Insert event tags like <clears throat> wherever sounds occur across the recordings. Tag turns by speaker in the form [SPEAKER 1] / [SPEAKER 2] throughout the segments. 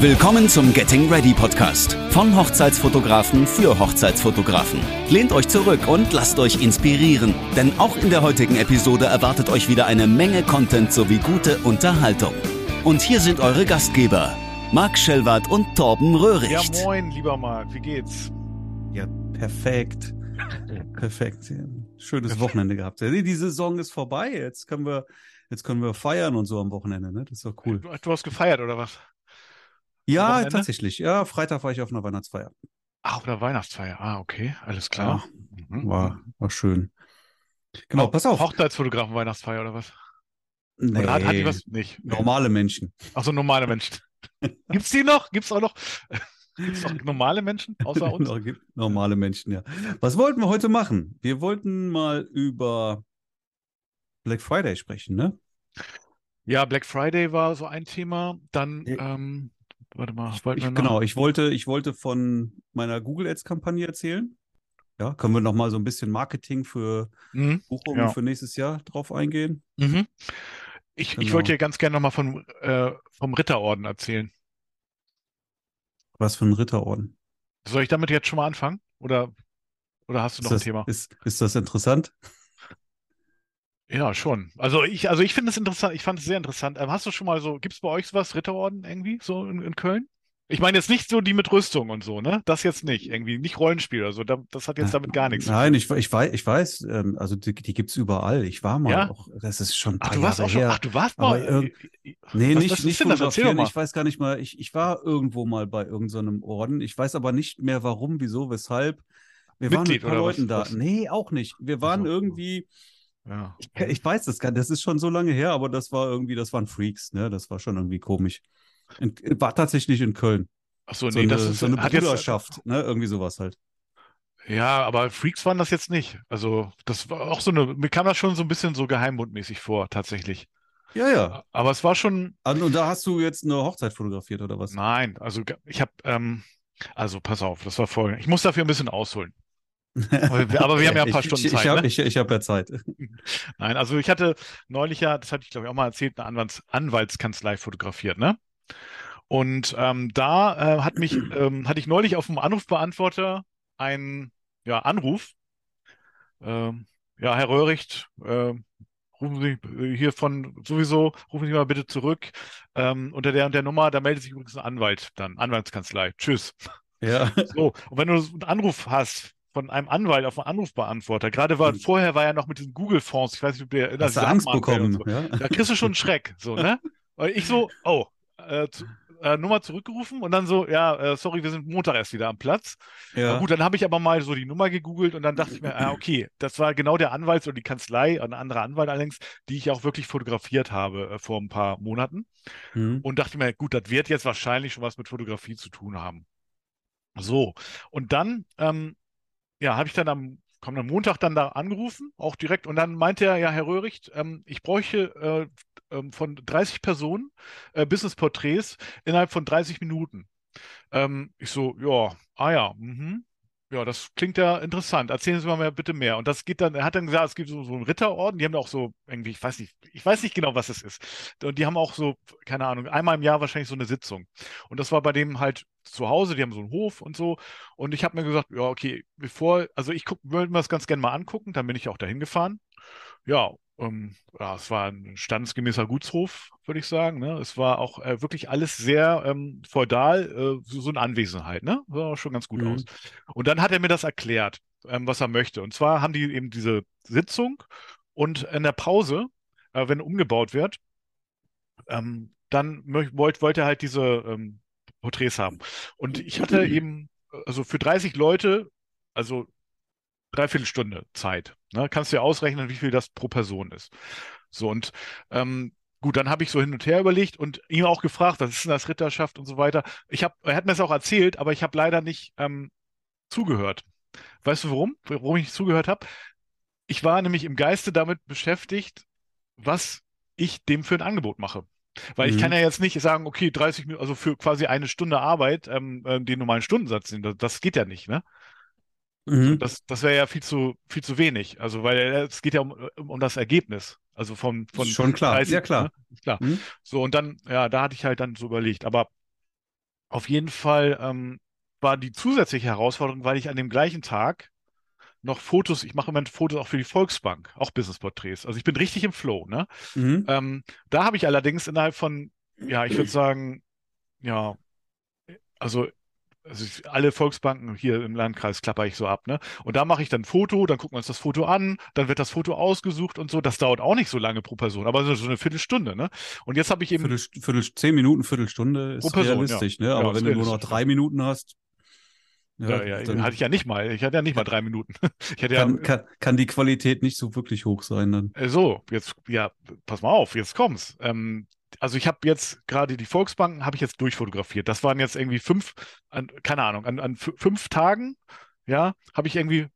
[SPEAKER 1] Willkommen zum Getting Ready Podcast von Hochzeitsfotografen für Hochzeitsfotografen. Lehnt euch zurück und lasst euch inspirieren, denn auch in der heutigen Episode erwartet euch wieder eine Menge Content sowie gute Unterhaltung. Und hier sind eure Gastgeber, Marc Schellwart und Torben Röhricht.
[SPEAKER 2] Ja, moin, lieber Marc, wie geht's?
[SPEAKER 3] Ja, perfekt. perfekt. Schönes Wochenende gehabt. Die Saison ist vorbei. Jetzt können wir, jetzt können wir feiern und so am Wochenende, ne? Das ist doch cool.
[SPEAKER 2] Du, du hast gefeiert, oder was?
[SPEAKER 3] Ja, tatsächlich. Ja, Freitag war ich auf einer Weihnachtsfeier.
[SPEAKER 2] Ah, auf einer Weihnachtsfeier. Ah, okay, alles klar.
[SPEAKER 3] Ja, mhm. war, war schön. Genau,
[SPEAKER 2] oh, pass auf. Hochzeitsfotografen Weihnachtsfeier oder was?
[SPEAKER 3] Nee, oder
[SPEAKER 2] hat, hat die was? Nicht.
[SPEAKER 3] Normale Menschen.
[SPEAKER 2] Ach so, normale Menschen. <laughs> Gibt's die noch? Gibt's auch noch? <laughs> Gibt's noch normale Menschen außer uns? <laughs>
[SPEAKER 3] normale Menschen, ja. Was wollten wir heute machen? Wir wollten mal über Black Friday sprechen, ne?
[SPEAKER 2] Ja, Black Friday war so ein Thema. Dann ähm, Warte mal,
[SPEAKER 3] wollten ich, Genau, ich wollte, ich wollte von meiner Google Ads-Kampagne erzählen. Ja, können wir noch mal so ein bisschen Marketing für mhm, Buchungen ja. für nächstes Jahr drauf eingehen?
[SPEAKER 2] Mhm. Ich, genau. ich wollte dir ganz gerne noch mal von, äh, vom Ritterorden erzählen.
[SPEAKER 3] Was für ein Ritterorden?
[SPEAKER 2] Soll ich damit jetzt schon mal anfangen? Oder, oder hast du noch
[SPEAKER 3] das,
[SPEAKER 2] ein Thema?
[SPEAKER 3] Ist, ist das interessant?
[SPEAKER 2] Ja, schon. Also ich, also ich finde es interessant, ich fand es sehr interessant. Ähm, hast du schon mal so, gibt es bei euch sowas, Ritterorden irgendwie, so in, in, Köln? Ich meine jetzt nicht so die mit Rüstung und so, ne? Das jetzt nicht, irgendwie, nicht Rollenspiel oder so. das hat jetzt damit gar nichts.
[SPEAKER 3] Nein, ich, ich weiß, ich weiß, ähm, also die, die gibt es überall. Ich war mal ja? auch, das ist schon
[SPEAKER 2] ach, du warst Jahre auch schon, her. Ach, du warst mal.
[SPEAKER 3] Irg- nee, was, nicht, was nicht das? Erzähl mal. Ich weiß gar nicht mal, ich, ich war irgendwo mal bei irgendeinem so Orden. Ich weiß aber nicht mehr warum, wieso, weshalb. Wir Mitglied waren mit ein paar Leuten was, da. Nee, auch nicht. Wir waren also, irgendwie ja. Ich, ich, weiß das gar das ist schon so lange her, aber das war irgendwie, das waren Freaks, ne? Das war schon irgendwie komisch. In, war tatsächlich in Köln.
[SPEAKER 2] Ach so,
[SPEAKER 3] so
[SPEAKER 2] nee,
[SPEAKER 3] eine,
[SPEAKER 2] das ist
[SPEAKER 3] so eine Bruderschaft, jetzt, ne? Irgendwie sowas halt.
[SPEAKER 2] Ja, aber Freaks waren das jetzt nicht. Also, das war auch so eine, mir kam das schon so ein bisschen so geheimbundmäßig vor, tatsächlich.
[SPEAKER 3] Ja, ja.
[SPEAKER 2] Aber es war schon.
[SPEAKER 3] Und da hast du jetzt eine Hochzeit fotografiert oder was?
[SPEAKER 2] Nein, also ich habe, ähm, also pass auf, das war folgendes. Ich muss dafür ein bisschen ausholen. Aber wir, haben ja ein paar <laughs>
[SPEAKER 3] ich,
[SPEAKER 2] Stunden
[SPEAKER 3] Zeit.
[SPEAKER 2] Ich,
[SPEAKER 3] habe ne? ich, ich hab ja Zeit. <laughs>
[SPEAKER 2] Nein, also ich hatte neulich ja, das hatte ich glaube ich auch mal erzählt, eine Anwalts Anwaltskanzlei fotografiert, ne? Und ähm, da äh, hat mich, <clears throat> ähm, hatte ich neulich auf dem Anrufbeantworter einen ja, Anruf. Ähm, ja, Herr Röhricht, äh, rufen Sie hier von sowieso, rufen Sie mal bitte zurück. Ähm, unter der und der Nummer, da meldet sich übrigens ein Anwalt dann, Anwaltskanzlei. Tschüss.
[SPEAKER 3] Ja. <laughs>
[SPEAKER 2] So, und wenn du einen Anruf hast von einem Anwalt auf einen Anrufbeantworter. Gerade war, mhm. vorher war ja noch mit diesen Google-Fonds, ich weiß nicht, ob der
[SPEAKER 3] Hast du Angst bekommen?
[SPEAKER 2] So. Ja? Da kriegst du schon einen <laughs> Schreck, so, ne? Weil ich so, oh, äh, zu, äh, Nummer zurückgerufen und dann so, ja, äh, sorry, wir sind Montag erst wieder am Platz. Ja. Na gut, dann habe ich aber mal so die Nummer gegoogelt und dann dachte ich mir, ah, okay, das war genau der Anwalt oder die Kanzlei, ein anderer Anwalt allerdings, die ich auch wirklich fotografiert habe äh, vor ein paar Monaten. Mhm. Und dachte mir, gut, das wird jetzt wahrscheinlich schon was mit Fotografie zu tun haben. So, und dann ähm, ja, habe ich dann am kommenden Montag dann da angerufen, auch direkt. Und dann meinte er, ja, Herr Röhricht, ähm, ich bräuchte äh, äh, von 30 Personen äh, Business-Porträts innerhalb von 30 Minuten. Ähm, ich so, ja, ah ja, mhm. Ja, das klingt ja interessant. Erzählen Sie mal bitte mehr. Und das geht dann, er hat dann gesagt, es gibt so, so einen Ritterorden, die haben auch so irgendwie, ich weiß nicht, ich weiß nicht genau, was es ist. Und die haben auch so, keine Ahnung, einmal im Jahr wahrscheinlich so eine Sitzung. Und das war bei dem halt zu Hause, die haben so einen Hof und so. Und ich habe mir gesagt, ja, okay, bevor, also ich würde mir das ganz gerne mal angucken, dann bin ich auch dahin gefahren. Ja, ähm, ja, es war ein standesgemäßer Gutshof, würde ich sagen. Ne? Es war auch äh, wirklich alles sehr ähm, feudal, äh, so, so, eine Anwesenheit. Ne? Sah auch schon ganz gut mhm. aus. Und dann hat er mir das erklärt, ähm, was er möchte. Und zwar haben die eben diese Sitzung und in der Pause, äh, wenn umgebaut wird, ähm, dann wollte wollt er halt diese ähm, Porträts haben. Und ich hatte <clears throat> eben, also für 30 Leute, also dreiviertel Stunde Zeit. Ne? Kannst du ja ausrechnen, wie viel das pro Person ist. So, und ähm, gut, dann habe ich so hin und her überlegt und ihn auch gefragt, was ist denn das Ritterschaft und so weiter. Ich hab, er hat mir das auch erzählt, aber ich habe leider nicht ähm, zugehört. Weißt du warum? Warum ich nicht zugehört habe? Ich war nämlich im Geiste damit beschäftigt, was ich dem für ein Angebot mache. Weil mhm. ich kann ja jetzt nicht sagen, okay, 30 Minuten, also für quasi eine Stunde Arbeit, ähm, äh, den normalen Stundensatz. Das, das geht ja nicht, ne? Mhm. Das, das wäre ja viel zu, viel zu wenig. Also, weil äh, es geht ja um, um das Ergebnis. Also von, von
[SPEAKER 3] Schon klar, 30,
[SPEAKER 2] sehr
[SPEAKER 3] klar.
[SPEAKER 2] Ne? Klar. Mhm. So, und dann, ja, da hatte ich halt dann so überlegt. Aber auf jeden Fall ähm, war die zusätzliche Herausforderung, weil ich an dem gleichen Tag noch Fotos, ich mache im Moment Fotos auch für die Volksbank, auch Business-Porträts. Also ich bin richtig im Flow. Ne? Mhm. Ähm, da habe ich allerdings innerhalb von, ja, ich würde <clears throat> sagen, ja, also also alle Volksbanken hier im Landkreis klapper ich so ab, ne? Und da mache ich dann ein Foto, dann gucken wir uns das Foto an, dann wird das Foto ausgesucht und so. Das dauert auch nicht so lange pro Person, aber so eine Viertelstunde, ne? Und jetzt habe ich eben.
[SPEAKER 3] Viertel, Viertel, zehn Minuten, Viertelstunde ist Person, realistisch, ja. ne? Aber ja, wenn du nur noch drei Minuten hast.
[SPEAKER 2] Ja, ja, ja hatte ich ja nicht mal. Ich hatte ja nicht mal drei Minuten. <laughs>
[SPEAKER 3] Ich hatte kann, ja, kann, kann die Qualität nicht so wirklich hoch sein dann.
[SPEAKER 2] Äh, so, jetzt, ja, pass mal auf, jetzt kommt's. Ähm, also ich habe jetzt gerade die Volksbanken habe ich jetzt durchfotografiert. Das waren jetzt irgendwie fünf, an, keine Ahnung, an, an fünf Tagen, ja, habe ich irgendwie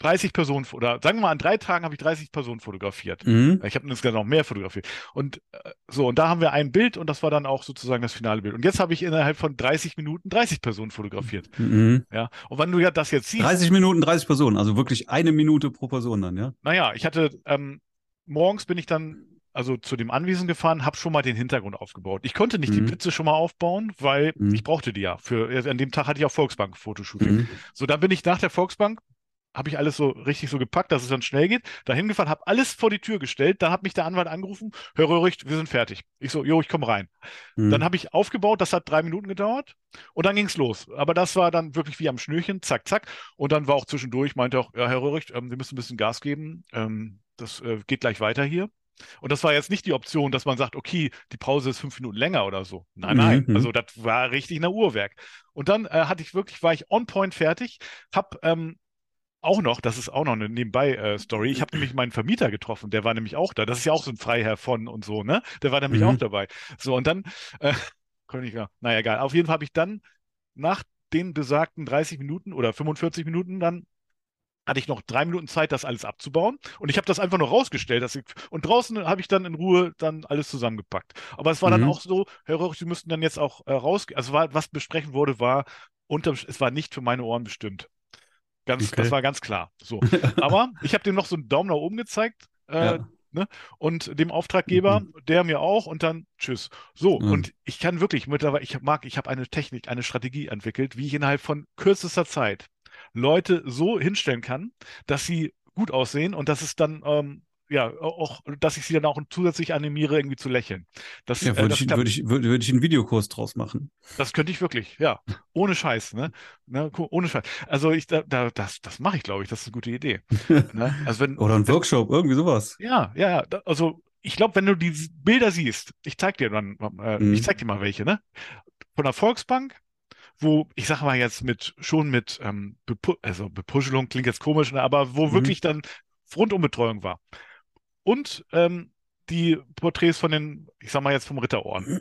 [SPEAKER 2] 30 Personen oder sagen wir mal, an drei Tagen habe ich 30 Personen fotografiert. Mhm. Ich habe insgesamt noch mehr fotografiert. Und äh, so, und da haben wir ein Bild und das war dann auch sozusagen das finale Bild. Und jetzt habe ich innerhalb von 30 Minuten 30 Personen fotografiert. Mhm. Ja. Und wenn du ja das jetzt siehst.
[SPEAKER 3] 30 Minuten, 30 Personen, also wirklich eine Minute pro Person dann, ja?
[SPEAKER 2] Naja, ich hatte ähm, morgens bin ich dann also zu dem Anwesen gefahren, habe schon mal den Hintergrund aufgebaut. Ich konnte nicht mhm. die Blitze schon mal aufbauen, weil mhm. ich brauchte die ja. Für, an dem Tag hatte ich auch Volksbank-Fotoshooting. Mhm. So, dann bin ich nach der Volksbank, habe ich alles so richtig so gepackt, dass es dann schnell geht, da hingefahren, habe alles vor die Tür gestellt, dann hat mich der Anwalt angerufen, Herr Röhricht, wir sind fertig. Ich so, jo, ich komme rein. Mhm. Dann habe ich aufgebaut, das hat drei Minuten gedauert und dann ging es los. Aber das war dann wirklich wie am Schnürchen, zack, zack. Und dann war auch zwischendurch, meinte auch, ja, Herr Röhricht, ähm, wir müssen ein bisschen Gas geben. Ähm, das äh, geht gleich weiter hier. Und das war jetzt nicht die Option, dass man sagt, okay, die Pause ist fünf Minuten länger oder so. Nein, nein. Mhm. Also das war richtig ein Uhrwerk. Und dann äh, hatte ich wirklich, war ich on point fertig, hab ähm, auch noch, das ist auch noch eine Nebenbei-Story. Äh, ich habe nämlich meinen Vermieter getroffen, der war nämlich auch da. Das ist ja auch so ein Freiherr von und so, ne? Der war nämlich mhm. auch dabei. So, und dann, äh, <laughs> konnte ich, naja, egal. Auf jeden Fall habe ich dann nach den besagten 30 Minuten oder 45 Minuten dann hatte ich noch drei Minuten Zeit, das alles abzubauen. Und ich habe das einfach nur rausgestellt. Ich, und draußen habe ich dann in Ruhe dann alles zusammengepackt. Aber es war mhm. dann auch so, Herr Röhrig, Sie müssten dann jetzt auch äh, rausgehen. Also war, was besprechen wurde, war, unter, es war nicht für meine Ohren bestimmt. Ganz, okay. Das war ganz klar. So. <laughs> Aber ich habe dem noch so einen Daumen nach oben gezeigt. Äh, ja. Ne? Und dem Auftraggeber, mhm. der mir auch und dann tschüss. So, mhm. und ich kann wirklich mittlerweile, ich mag, ich habe eine Technik, eine Strategie entwickelt, wie ich innerhalb von kürzester Zeit Leute so hinstellen kann, dass sie gut aussehen und dass es dann ähm, ja, auch, dass ich sie dann auch zusätzlich animiere, irgendwie zu lächeln. Das,
[SPEAKER 3] ja, würde, äh, ich, würde, ich, würde, würde ich einen Videokurs draus machen.
[SPEAKER 2] Das könnte ich wirklich, ja. Ohne Scheiß, ne? ne ohne Scheiß. Also ich, da, da, das, das mache ich, glaube ich, das ist eine gute Idee. <laughs>
[SPEAKER 3] ne? also wenn, Oder ein Workshop, irgendwie sowas.
[SPEAKER 2] Ja, ja, also ich glaube, wenn du die Bilder siehst, ich zeig dir dann, äh, mhm. ich zeig dir mal welche, ne? Von der Volksbank, wo, ich sage mal jetzt mit, schon mit, ähm, Bepu also Bepuschelung klingt jetzt komisch, ne, aber wo mhm. wirklich dann Rundumbetreuung war. Und ähm, die Porträts von den, ich sag mal jetzt vom Ritterorden.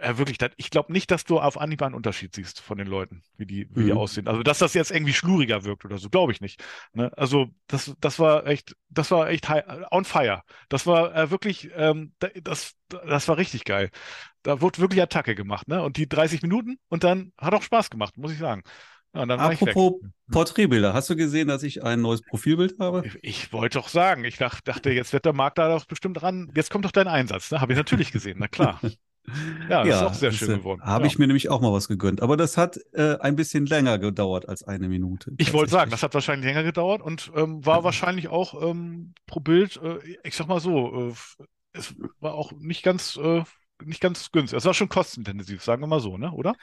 [SPEAKER 2] Äh, wirklich, ich glaube nicht, dass du auf Anhieb einen Unterschied siehst von den Leuten, wie die, wie mhm. die aussehen. Also, dass das jetzt irgendwie schluriger wirkt oder so, glaube ich nicht. Ne? Also, das, das war echt, das war echt high, on fire. Das war äh, wirklich, ähm, das, das war richtig geil. Da wurde wirklich Attacke gemacht, ne? Und die 30 Minuten und dann hat auch Spaß gemacht, muss ich sagen.
[SPEAKER 3] Ja, Apropos Porträtbilder, hast du gesehen, dass ich ein neues Profilbild habe?
[SPEAKER 2] Ich, ich wollte doch sagen, ich dachte, jetzt wird der Markt da doch bestimmt dran. Jetzt kommt doch dein Einsatz, ne? Habe ich natürlich gesehen, na klar. <laughs>
[SPEAKER 3] Ja, das ja, ist auch sehr schön geworden. Habe ja. ich mir nämlich auch mal was gegönnt. Aber das hat äh, ein bisschen länger gedauert als eine Minute.
[SPEAKER 2] Ich wollte sagen, das hat wahrscheinlich länger gedauert und ähm, war wahrscheinlich auch ähm, pro Bild, äh, ich sag mal so, äh, es war auch nicht ganz, äh, nicht ganz günstig. Es war schon kostenintensiv, sagen wir mal so, ne? Oder?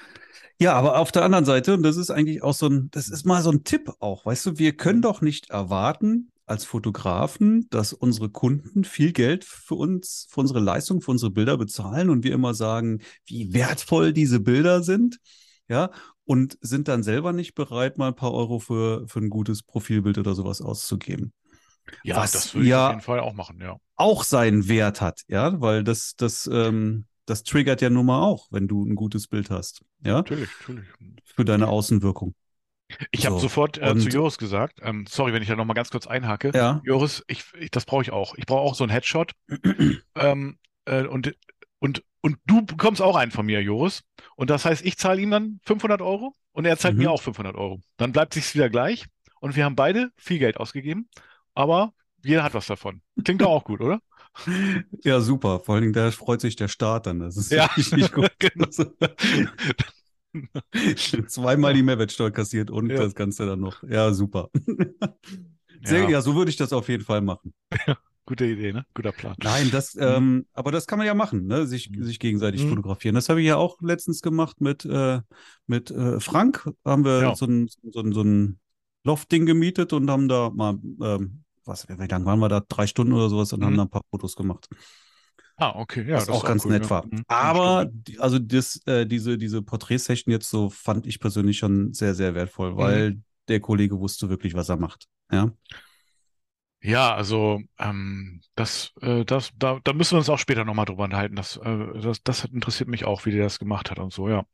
[SPEAKER 3] Ja, aber auf der anderen Seite, und das ist eigentlich auch so ein, das ist mal so ein Tipp auch, weißt du, wir können doch nicht erwarten, als Fotografen, dass unsere Kunden viel Geld für uns, für unsere Leistung, für unsere Bilder bezahlen und wir immer sagen, wie wertvoll diese Bilder sind. Ja, und sind dann selber nicht bereit, mal ein paar Euro für, für ein gutes Profilbild oder sowas auszugeben.
[SPEAKER 2] Ja, Was das würde ich ja auf jeden Fall auch machen, ja.
[SPEAKER 3] Auch seinen Wert hat, ja, weil das, das, ähm, das triggert ja nun mal auch, wenn du ein gutes Bild hast. Ja, natürlich, natürlich. Für deine Außenwirkung.
[SPEAKER 2] Ich so. habe sofort äh, zu Joris gesagt, ähm, sorry, wenn ich da nochmal ganz kurz einhake. Ja. Joris, ich, ich das brauche ich auch. Ich brauche auch so einen Headshot. <clears throat> ähm, äh, und, und, und du bekommst auch einen von mir, Joris. Und das heißt, ich zahle ihm dann 500 Euro und er zahlt mhm. mir auch 500 Euro. Dann bleibt sich's wieder gleich und wir haben beide viel Geld ausgegeben, aber jeder hat was davon. Klingt doch auch gut, oder? <laughs>
[SPEAKER 3] Ja, super. Vor allen Dingen, da freut sich der Staat dann. Das ist
[SPEAKER 2] ja,
[SPEAKER 3] richtig gut. <laughs> <laughs> genau. <laughs> Zweimal die Mehrwertsteuer kassiert und ja. das Ganze dann noch. Ja, super. <laughs> Sehr, ja. ja, so würde ich das auf jeden Fall machen.
[SPEAKER 2] Gute Idee, ne? Guter Plan.
[SPEAKER 3] Nein, das, mhm. ähm, aber das kann man ja machen, ne? Sich, mhm. sich gegenseitig mhm. fotografieren. Das habe ich ja auch letztens gemacht mit, äh, mit äh, Frank. Haben wir ja. so ein, so ein, so ein Loft-Ding gemietet und haben da mal, ähm, was, wie lange waren wir da? Drei Stunden oder sowas und mhm. haben da ein paar Fotos gemacht.
[SPEAKER 2] Ah, okay, ja.
[SPEAKER 3] Was das auch ganz cool, nett ja. war. Mhm. Aber also das, äh, diese, diese Porträtsession jetzt so fand ich persönlich schon sehr, sehr wertvoll, mhm. weil mhm. der Kollege wusste wirklich, was er macht. Ja.
[SPEAKER 2] Ja, also ähm, das, äh, das, da, da müssen wir uns auch später nochmal drüber unterhalten. Das, äh, das, das interessiert mich auch, wie der das gemacht hat und so, ja.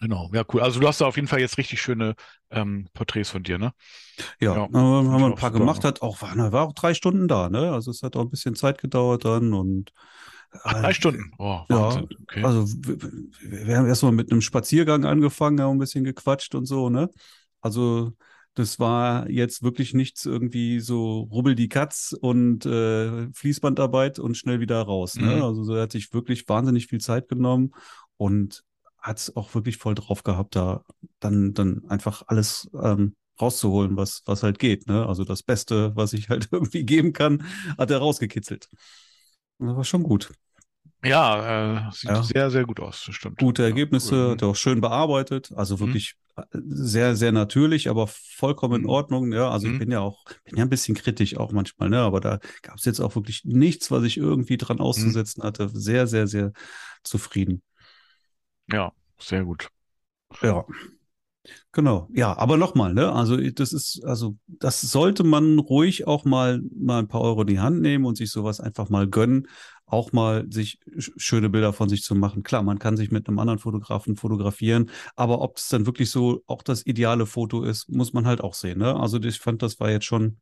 [SPEAKER 2] Genau, ja, cool. Also du hast da auf jeden Fall jetzt richtig schöne ähm, Porträts von dir, ne?
[SPEAKER 3] Ja, ja äh, haben wir ein paar gemacht, hat auch, war, war auch drei Stunden da, ne? Also es hat auch ein bisschen Zeit gedauert dann und
[SPEAKER 2] Ach, drei Stunden. Oh.
[SPEAKER 3] Ja, okay. also wir, wir haben erstmal mit einem Spaziergang angefangen, haben ein bisschen gequatscht und so, ne? Also das war jetzt wirklich nichts irgendwie so rubbel die Katz und äh, Fließbandarbeit und schnell wieder raus. Ne? Mhm. Also er hat sich wirklich wahnsinnig viel Zeit genommen und hat es auch wirklich voll drauf gehabt, da dann, dann einfach alles ähm, rauszuholen, was, was halt geht. Ne? Also das Beste, was ich halt <laughs> irgendwie geben kann, hat er rausgekitzelt. Das war schon gut.
[SPEAKER 2] Ja, äh, sieht ja. sehr, sehr gut aus, stimmt.
[SPEAKER 3] Gute Ergebnisse, ja, cool. hat er auch schön bearbeitet. Also mhm. wirklich mhm. sehr, sehr natürlich, aber vollkommen in mhm. Ordnung. Ja, also mhm. ich bin ja auch, bin ja ein bisschen kritisch auch manchmal, ne? Aber da gab es jetzt auch wirklich nichts, was ich irgendwie dran mhm. auszusetzen hatte. Sehr, sehr, sehr zufrieden.
[SPEAKER 2] Ja, sehr gut.
[SPEAKER 3] Ja. Genau, ja, aber nochmal, ne? Also das ist, also das sollte man ruhig auch mal mal ein paar Euro in die Hand nehmen und sich sowas einfach mal gönnen, auch mal sich schöne Bilder von sich zu machen. Klar, man kann sich mit einem anderen Fotografen fotografieren, aber ob es dann wirklich so auch das ideale Foto ist, muss man halt auch sehen, ne? Also ich fand, das war jetzt schon.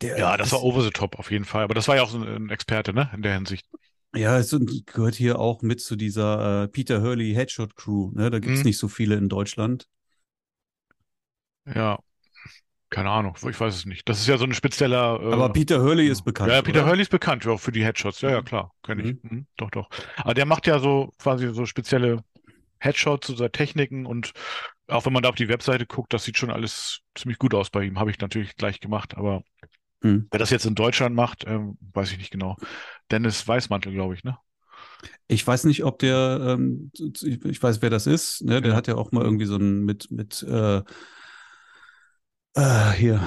[SPEAKER 2] Der, ja, das war over the top auf jeden Fall, aber das war ja auch so ein Experte, ne, in der Hinsicht.
[SPEAKER 3] Ja, es gehört hier auch mit zu dieser äh, Peter Hurley Headshot Crew. Ne? Da gibt es mhm. nicht so viele in Deutschland.
[SPEAKER 2] Ja, keine Ahnung, ich weiß es nicht. Das ist ja so ein spezieller.
[SPEAKER 3] Äh, Aber Peter Hurley ist bekannt.
[SPEAKER 2] Ja, Peter oder? Hurley ist bekannt ja, auch für die Headshots. Ja, ja, mhm. klar, kenne ich. Mhm. Mhm, doch, doch. Aber der macht ja so quasi so spezielle Headshots oder Techniken und auch wenn man da auf die Webseite guckt, das sieht schon alles ziemlich gut aus bei ihm. Habe ich natürlich gleich gemacht, aber hm. wer das jetzt in Deutschland macht, ähm, weiß ich nicht genau. Dennis Weißmantel, glaube ich, ne?
[SPEAKER 3] Ich weiß nicht, ob der, ähm, ich weiß, wer das ist, ne? Der ja. hat ja auch mal irgendwie so ein mit, mit äh, äh, hier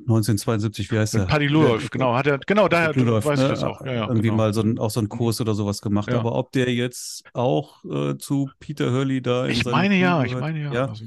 [SPEAKER 3] 1972, wie heißt der?
[SPEAKER 2] Paddy Ludolf, genau, hat er, genau, daher Ludolf, weiß ne? ich das auch.
[SPEAKER 3] Ja, ja, irgendwie genau. mal so ein, auch so einen Kurs oder sowas gemacht. Ja. Aber ob der jetzt auch äh, zu Peter Hurley da
[SPEAKER 2] Ich meine ja, ich meine ja.
[SPEAKER 3] ja. Also,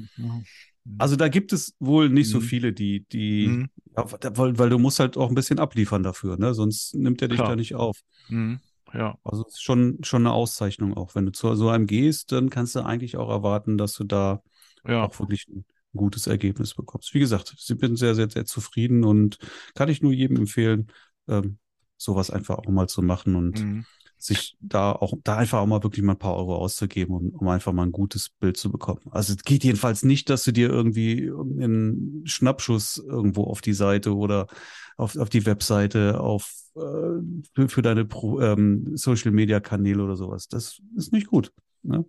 [SPEAKER 3] also, da gibt es wohl nicht mhm. so viele, die, die, mhm. weil, weil, du musst halt auch ein bisschen abliefern dafür, ne? Sonst nimmt er dich Klar. da nicht auf.
[SPEAKER 2] Mhm. Ja.
[SPEAKER 3] Also es ist schon, schon eine Auszeichnung auch. Wenn du zu so einem gehst, dann kannst du eigentlich auch erwarten, dass du da auch wirklich ein gutes Ergebnis bekommst. Wie gesagt, ich bin sehr, sehr, sehr zufrieden und kann ich nur jedem empfehlen, ähm, sowas einfach auch mal zu machen und mhm. Sich da auch, da einfach auch mal wirklich mal ein paar Euro auszugeben, um, um einfach mal ein gutes Bild zu bekommen. Also es geht jedenfalls nicht, dass du dir irgendwie einen Schnappschuss irgendwo auf die Seite oder auf, auf die Webseite, auf äh, für, für, deine Pro, ähm, Social Media Kanäle oder sowas. Das ist nicht gut. Ne?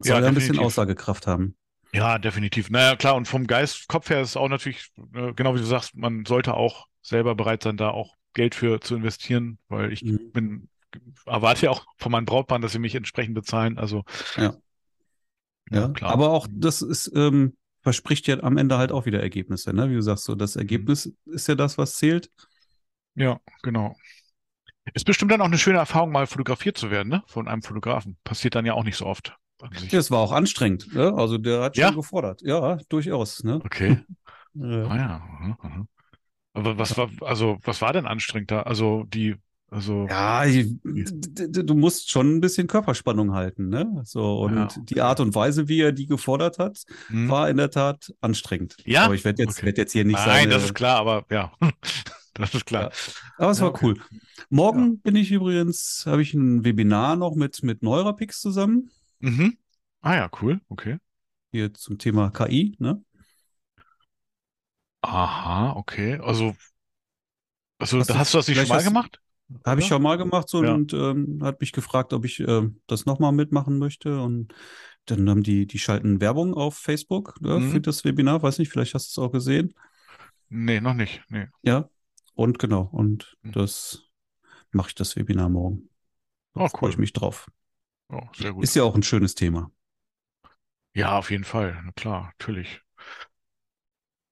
[SPEAKER 3] Soll ja, ein bisschen Aussagekraft haben.
[SPEAKER 2] Ja, definitiv. Naja, klar, und vom Geist, Kopf her ist es auch natürlich, äh, genau wie du sagst, man sollte auch selber bereit sein, da auch Geld für zu investieren, weil ich mhm. bin, erwarte ja auch von meinen Brautpaaren, dass sie mich entsprechend bezahlen. Also
[SPEAKER 3] ja. Ja, ja klar. Aber auch das ist, ähm, verspricht ja am Ende halt auch wieder Ergebnisse, ne? Wie du sagst, so das mhm. Ergebnis ist ja das, was zählt.
[SPEAKER 2] Ja, genau. Ist bestimmt dann auch eine schöne Erfahrung, mal fotografiert zu werden, ne? Von einem Fotografen. Passiert dann ja auch nicht so oft.
[SPEAKER 3] Das war auch anstrengend. Ne? Also der hat ja? schon gefordert. Ja, durchaus. Ne?
[SPEAKER 2] Okay. ja. Ah, ja. Mhm. Aber was war, also was war denn anstrengend da? Also die, also.
[SPEAKER 3] Ja, du musst schon ein bisschen Körperspannung halten, ne? So, und ja. die Art und Weise, wie er die gefordert hat, hm. war in der Tat anstrengend.
[SPEAKER 2] Ja.
[SPEAKER 3] Aber ich werde jetzt, okay. werd jetzt hier nicht sagen.
[SPEAKER 2] Nein, das ist klar, aber ja. <laughs> das ist klar. Ja.
[SPEAKER 3] Aber es war okay. cool. Morgen bin ich übrigens, habe ich ein Webinar noch mit, mit Neurapix zusammen.
[SPEAKER 2] Mhm. Ah ja, cool, okay.
[SPEAKER 3] Hier zum Thema KI, ne?
[SPEAKER 2] Aha, okay. Also, also hast, hast du das nicht schon mal gemacht?
[SPEAKER 3] Habe ich schon mal gemacht so, ja. und ähm, hat mich gefragt, ob ich äh, das nochmal mitmachen möchte. Und dann haben die, die schalten Werbung auf Facebook ja, mhm. für das Webinar. Weiß nicht, vielleicht hast du es auch gesehen.
[SPEAKER 2] Nee, noch nicht. Nee.
[SPEAKER 3] Ja, und genau. Und mhm. das mache ich das Webinar morgen. Da oh, cool. freue ich mich drauf. Oh, sehr gut. Ist ja auch ein schönes Thema.
[SPEAKER 2] Ja, auf jeden Fall. Na klar, natürlich.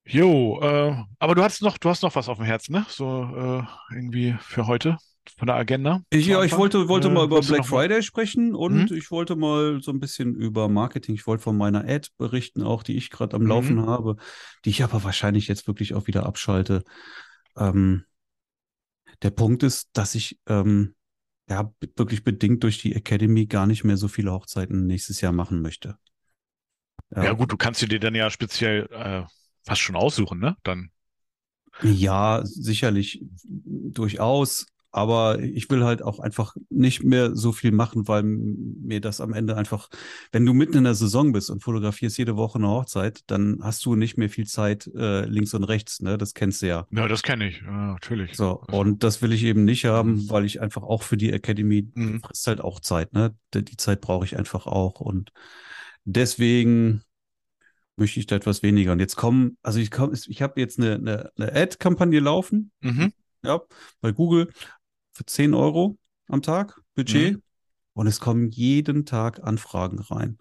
[SPEAKER 2] Jo, äh, aber du hast noch, du hast noch was auf dem Herzen, ne? So äh, irgendwie für heute von der Agenda.
[SPEAKER 3] Ich, ja, ich wollte, wollte äh, mal über Black Friday sprechen und mhm. ich wollte mal so ein bisschen über Marketing. Ich wollte von meiner Ad berichten, auch die ich gerade am mhm. Laufen habe, die ich aber wahrscheinlich jetzt wirklich auch wieder abschalte. Ähm, der Punkt ist, dass ich ähm, ja wirklich bedingt durch die Academy gar nicht mehr so viele Hochzeiten nächstes Jahr machen möchte.
[SPEAKER 2] Ja, ja gut, du kannst dir dann ja speziell äh, fast schon aussuchen, ne? Dann.
[SPEAKER 3] Ja, sicherlich durchaus. Aber ich will halt auch einfach nicht mehr so viel machen, weil mir das am Ende einfach, wenn du mitten in der Saison bist und fotografierst jede Woche eine Hochzeit, dann hast du nicht mehr viel Zeit äh, links und rechts, ne? Das kennst du ja.
[SPEAKER 2] Ja, das kenne ich, ja, natürlich.
[SPEAKER 3] So, und das will ich eben nicht haben, weil ich einfach auch für die Academy mhm. frisst halt auch Zeit, ne? Die Zeit brauche ich einfach auch. Und deswegen möchte ich da etwas weniger. Und jetzt kommen, also ich komme, ich habe jetzt eine, eine, eine Ad-Kampagne laufen, mhm. ja, bei Google für 10 Euro am Tag Budget. Mhm. Und es kommen jeden Tag Anfragen rein.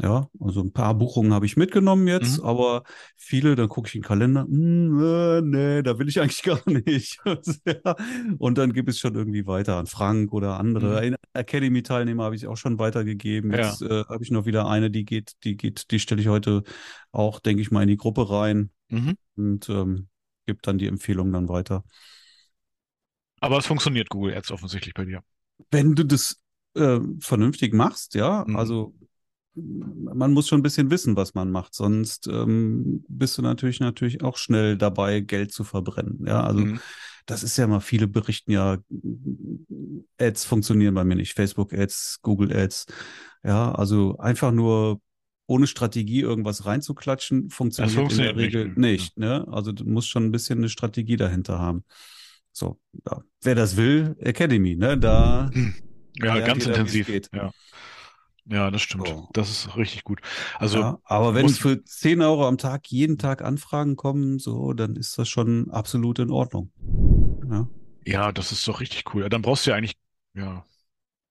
[SPEAKER 3] Ja, also ein paar Buchungen habe ich mitgenommen jetzt, mhm. aber viele, dann gucke ich in den Kalender, hm, äh, nee, da will ich <laughs> eigentlich gar nicht. <laughs> Und dann gibt es schon irgendwie weiter an Frank oder andere. Mhm. Academy-Teilnehmer habe ich auch schon weitergegeben. Jetzt ja. äh, habe ich noch wieder eine, die geht, die geht, die stelle ich heute auch, denke ich mal, in die Gruppe rein mhm. und ähm, gebe dann die Empfehlung dann weiter.
[SPEAKER 2] Aber es funktioniert Google Ads offensichtlich bei dir.
[SPEAKER 3] Wenn du das äh, vernünftig machst, ja, mhm. also man muss schon ein bisschen wissen, was man macht, sonst ähm, bist du natürlich natürlich auch schnell dabei, Geld zu verbrennen. Ja, also mhm. das ist ja mal, viele berichten ja, Ads funktionieren bei mir nicht, Facebook Ads, Google Ads. Ja, also einfach nur ohne Strategie irgendwas reinzuklatschen, funktioniert, funktioniert in der Regel nicht. nicht ne? Also du musst schon ein bisschen eine Strategie dahinter haben. So, ja. wer das will, Academy, ne? Da
[SPEAKER 2] ja, ganz intensiv. Ja. Ja, das stimmt. So. Das ist richtig gut. Also, ja,
[SPEAKER 3] aber wenn für 10 Euro am Tag jeden Tag Anfragen kommen, so, dann ist das schon absolut in Ordnung.
[SPEAKER 2] Ja, ja das ist doch richtig cool. Dann brauchst du ja eigentlich, ja,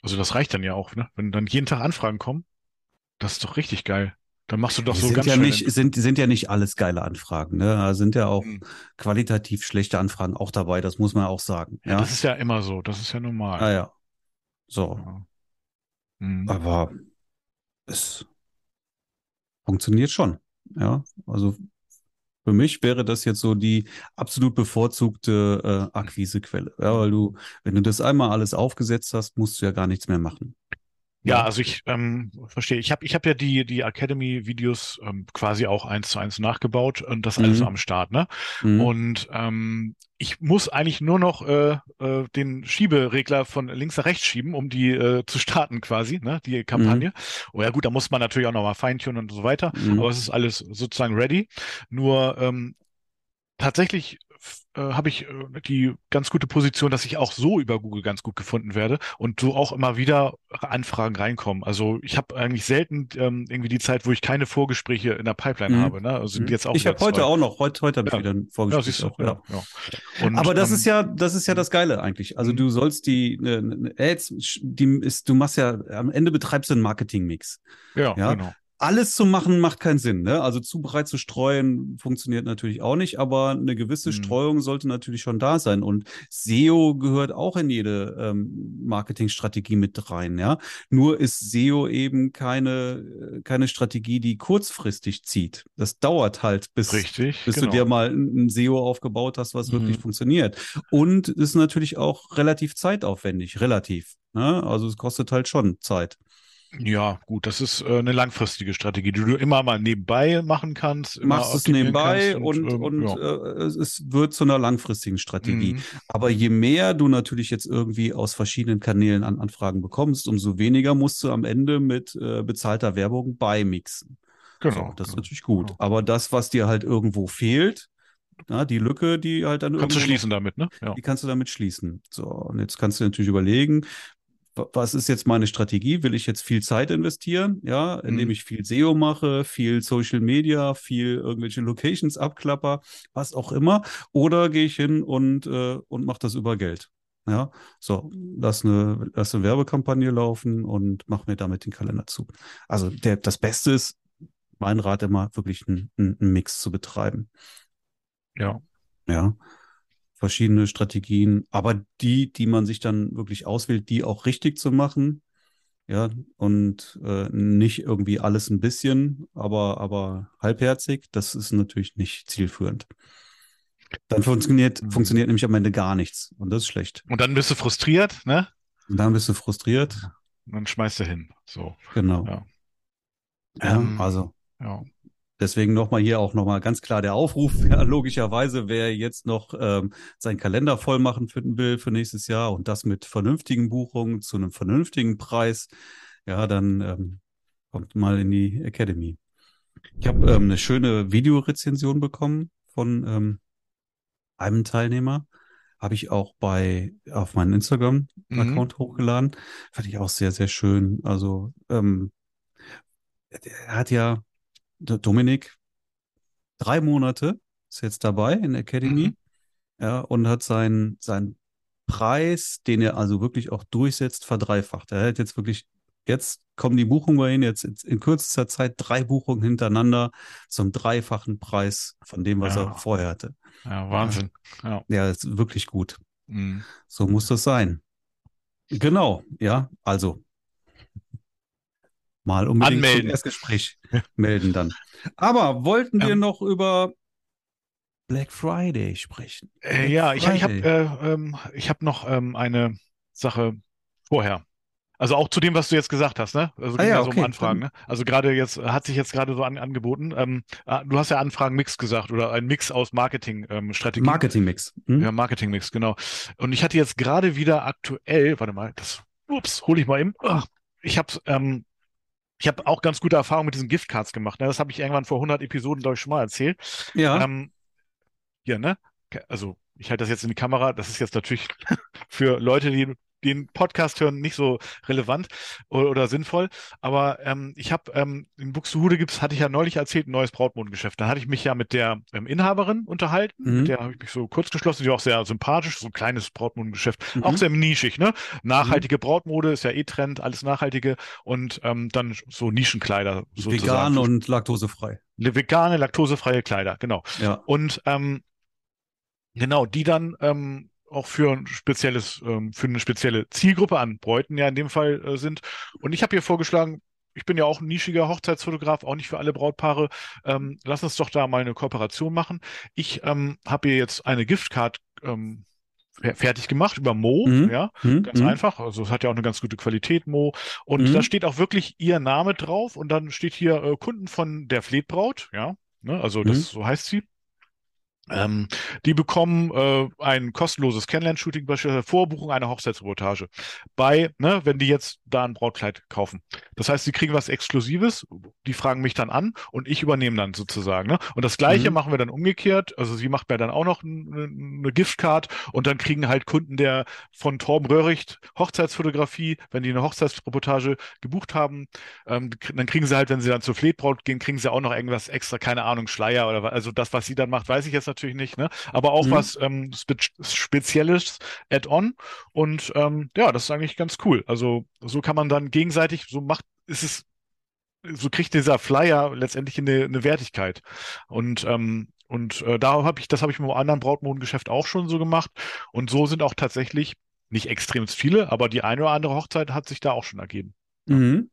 [SPEAKER 2] also das reicht dann ja auch, ne? Wenn dann jeden Tag Anfragen kommen, das ist doch richtig geil. Dann machst du doch so
[SPEAKER 3] sind
[SPEAKER 2] ganz
[SPEAKER 3] ja nicht sind sind ja nicht alles geile Anfragen, ne? Da sind ja auch mhm. qualitativ schlechte Anfragen auch dabei, das muss man auch sagen.
[SPEAKER 2] Ja, ja, das ist ja immer so, das ist ja normal.
[SPEAKER 3] Ah ja. So. Ja. Mhm. Aber es funktioniert schon. Ja, also für mich wäre das jetzt so die absolut bevorzugte äh, Akquisequelle. Ja, weil du, wenn du das einmal alles aufgesetzt hast, musst du ja gar nichts mehr machen.
[SPEAKER 2] Ja, also ich ähm, verstehe. Ich habe ich hab ja die, die Academy-Videos ähm, quasi auch eins zu eins nachgebaut und das alles mhm. am Start, ne? Mhm. Und ähm, ich muss eigentlich nur noch äh, äh, den Schieberegler von links nach rechts schieben, um die äh, zu starten quasi, ne? Die Kampagne. Mhm. Oh ja gut, da muss man natürlich auch nochmal feintunen und so weiter, mhm. aber es ist alles sozusagen ready. Nur ähm, tatsächlich äh, habe ich äh, die ganz gute Position, dass ich auch so über Google ganz gut gefunden werde und so auch immer wieder Anfragen reinkommen. Also ich habe eigentlich selten ähm, irgendwie die Zeit, wo ich keine Vorgespräche in der Pipeline mhm. habe. Ne? Also mhm. jetzt auch
[SPEAKER 3] ich habe heute auch noch, heute, heute habe ich ja. wieder ein Vorgespräch. Ja, auch, ja. ja. Und, Aber das ähm, ist ja, das ist ja das Geile eigentlich. Also mhm. du sollst die ne, Ads, die ist, du machst ja, am Ende betreibst du einen Marketing-Mix. Ja, ja, genau alles zu machen macht keinen Sinn. Ne? Also zu breit zu streuen funktioniert natürlich auch nicht, aber eine gewisse mhm. Streuung sollte natürlich schon da sein. Und SEO gehört auch in jede ähm, Marketingstrategie mit rein. Ja, nur ist SEO eben keine keine Strategie, die kurzfristig zieht. Das dauert halt, bis
[SPEAKER 2] Richtig,
[SPEAKER 3] bis genau. du dir mal ein SEO aufgebaut hast, was mhm. wirklich funktioniert. Und ist natürlich auch relativ zeitaufwendig, relativ. Ne? Also es kostet halt schon Zeit.
[SPEAKER 2] Ja, gut, das ist äh, eine langfristige Strategie, die du immer mal nebenbei machen kannst.
[SPEAKER 3] Machst es nebenbei und, und, und ja. äh, es wird zu einer langfristigen Strategie. Mhm. Aber je mehr du natürlich jetzt irgendwie aus verschiedenen Kanälen an Anfragen bekommst, umso weniger musst du am Ende mit äh, bezahlter Werbung beimixen. Genau. So, das ist genau. natürlich gut. Genau. Aber das, was dir halt irgendwo fehlt, Ja, die Lücke, die halt dann
[SPEAKER 2] Kannst du schließen damit, ne?
[SPEAKER 3] Ja. Die kannst du damit schließen. So, und jetzt kannst du natürlich überlegen, was ist jetzt meine Strategie? Will ich jetzt viel Zeit investieren, ja, indem mhm. ich viel SEO mache, viel Social Media, viel irgendwelche Locations abklapper, was auch immer, oder gehe ich hin und, äh, und mache das über Geld? Ja, so, lass eine, lass eine Werbekampagne laufen und mach mir damit den Kalender zu. Also der, das Beste ist, mein Rat immer, wirklich einen, einen Mix zu betreiben.
[SPEAKER 2] Ja.
[SPEAKER 3] Ja verschiedene Strategien, aber die, die man sich dann wirklich auswählt, die auch richtig zu machen. Ja, und äh, nicht irgendwie alles ein bisschen, aber, aber halbherzig, das ist natürlich nicht zielführend. Dann funktioniert, mhm. funktioniert nämlich am Ende gar nichts und das ist schlecht.
[SPEAKER 2] Und dann bist du frustriert, ne?
[SPEAKER 3] Und dann bist du frustriert.
[SPEAKER 2] Und dann schmeißt du hin. So.
[SPEAKER 3] Genau.
[SPEAKER 2] Ja,
[SPEAKER 3] ja ähm, also. Ja. Deswegen nochmal hier auch nochmal ganz klar der Aufruf. <laughs> Ja, logischerweise, wer jetzt noch ähm, seinen Kalender voll machen will für nächstes Jahr und das mit vernünftigen Buchungen zu einem vernünftigen Preis, ja, dann ähm, kommt mal in die Academy. Ich habe ähm, eine schöne Videorezension bekommen von ähm, einem Teilnehmer. Habe ich auch bei auf meinen Instagram-Account mhm. hochgeladen. Fand ich auch sehr, sehr schön. Also ähm, er hat ja Dominik, drei Monate ist jetzt dabei in der Academy mhm. ja, und hat seinen, seinen Preis, den er also wirklich auch durchsetzt, verdreifacht. Er hat jetzt wirklich, jetzt kommen die Buchungen bei ihm, jetzt in kürzester Zeit drei Buchungen hintereinander zum dreifachen Preis von dem, was ja. er vorher hatte.
[SPEAKER 2] Ja, Wahnsinn.
[SPEAKER 3] Ja, ja ist wirklich gut. Mhm. So muss das sein. Genau, ja, also mal unbedingt
[SPEAKER 2] Anmelden.
[SPEAKER 3] zum Erstgespräch melden dann. Aber wollten wir ähm, noch über Black Friday sprechen?
[SPEAKER 2] Äh, ja, Friday. ich, ich habe äh, ähm, hab noch ähm, eine Sache vorher. Also auch zu dem, was du jetzt gesagt hast, ne? Also ah, ja, okay. um Anfragen, ne? Also gerade jetzt hat sich jetzt gerade so an, angeboten. Ähm, ah, du hast ja Anfragen-Mix gesagt oder ein Mix aus Marketing-Strategien.
[SPEAKER 3] Ähm, Marketing-Mix.
[SPEAKER 2] Hm? Ja, Marketing-Mix, genau. Und ich hatte jetzt gerade wieder aktuell, warte mal, das, ups, hole ich mal eben. Ich habe ähm, ich habe auch ganz gute Erfahrungen mit diesen Giftcards gemacht. Ne? Das habe ich irgendwann vor 100 Episoden, glaube ich, schon mal erzählt.
[SPEAKER 3] Ja.
[SPEAKER 2] Ähm, hier, ne? Also, ich halte das jetzt in die Kamera. Das ist jetzt natürlich <laughs> für Leute, die den Podcast hören, nicht so relevant oder, oder sinnvoll. Aber ähm, ich habe ähm, in Buxtehude gibt's, hatte ich ja neulich erzählt, ein neues Brautmodengeschäft. Da hatte ich mich ja mit der ähm, Inhaberin unterhalten. Mhm. Mit der habe ich mich so kurz geschlossen. Die war auch sehr sympathisch, so ein kleines Brautmodengeschäft. Mhm. Auch sehr nischig, ne? Nachhaltige mhm. Brautmode ist ja eh Trend, alles nachhaltige und ähm, dann so Nischenkleider
[SPEAKER 3] sozusagen. Vegan und laktosefrei.
[SPEAKER 2] Vegane, laktosefreie Kleider, genau.
[SPEAKER 3] Ja.
[SPEAKER 2] Und ähm, genau, die dann ähm, auch für ein spezielles, ähm, für eine spezielle Zielgruppe an Bräuten ja in dem Fall äh, sind. Und ich habe hier vorgeschlagen, ich bin ja auch ein nischiger Hochzeitsfotograf, auch nicht für alle Brautpaare. Ähm, lass uns doch da mal eine Kooperation machen. Ich ähm, habe hier jetzt eine Giftcard ähm, fertig gemacht über Mo, mhm. ja, mhm. ganz mhm. einfach. Also es hat ja auch eine ganz gute Qualität, Mo. Und mhm. da steht auch wirklich ihr Name drauf und dann steht hier äh, Kunden von der Fleetbraut, ja. Ne? Also das, mhm. so heißt sie. Ähm, die bekommen äh, ein kostenloses Kennenlern-Shooting, beispielsweise Vorbuchung einer Hochzeitsreportage. Bei, ne, wenn die jetzt da ein Brautkleid kaufen. Das heißt, sie kriegen was Exklusives, die fragen mich dann an und ich übernehme dann sozusagen. Ne? Und das Gleiche mhm. machen wir dann umgekehrt. Also sie macht mir dann auch noch eine, Giftcard und dann kriegen halt Kunden der von Torben Röhricht Hochzeitsfotografie, wenn die eine Hochzeitsreportage gebucht haben, ähm, dann kriegen sie halt, wenn sie dann zur Fleetbraut gehen, kriegen sie auch noch irgendwas extra, keine Ahnung, Schleier oder was. Also das, was sie dann macht, weiß ich jetzt natürlich nicht, ne? Aber auch mhm. was ähm, Spe Spezielles Add-on. Und ähm, ja, das ist eigentlich ganz cool. Also so kann man dann gegenseitig, so macht, ist es, so kriegt dieser Flyer letztendlich eine, eine Wertigkeit. Und ähm, und äh, da habe ich, das habe ich mit einem anderen Brautmodengeschäft auch schon so gemacht. Und so sind auch tatsächlich nicht extrem viele, aber die eine oder andere Hochzeit hat sich da auch schon ergeben.
[SPEAKER 3] Mhm.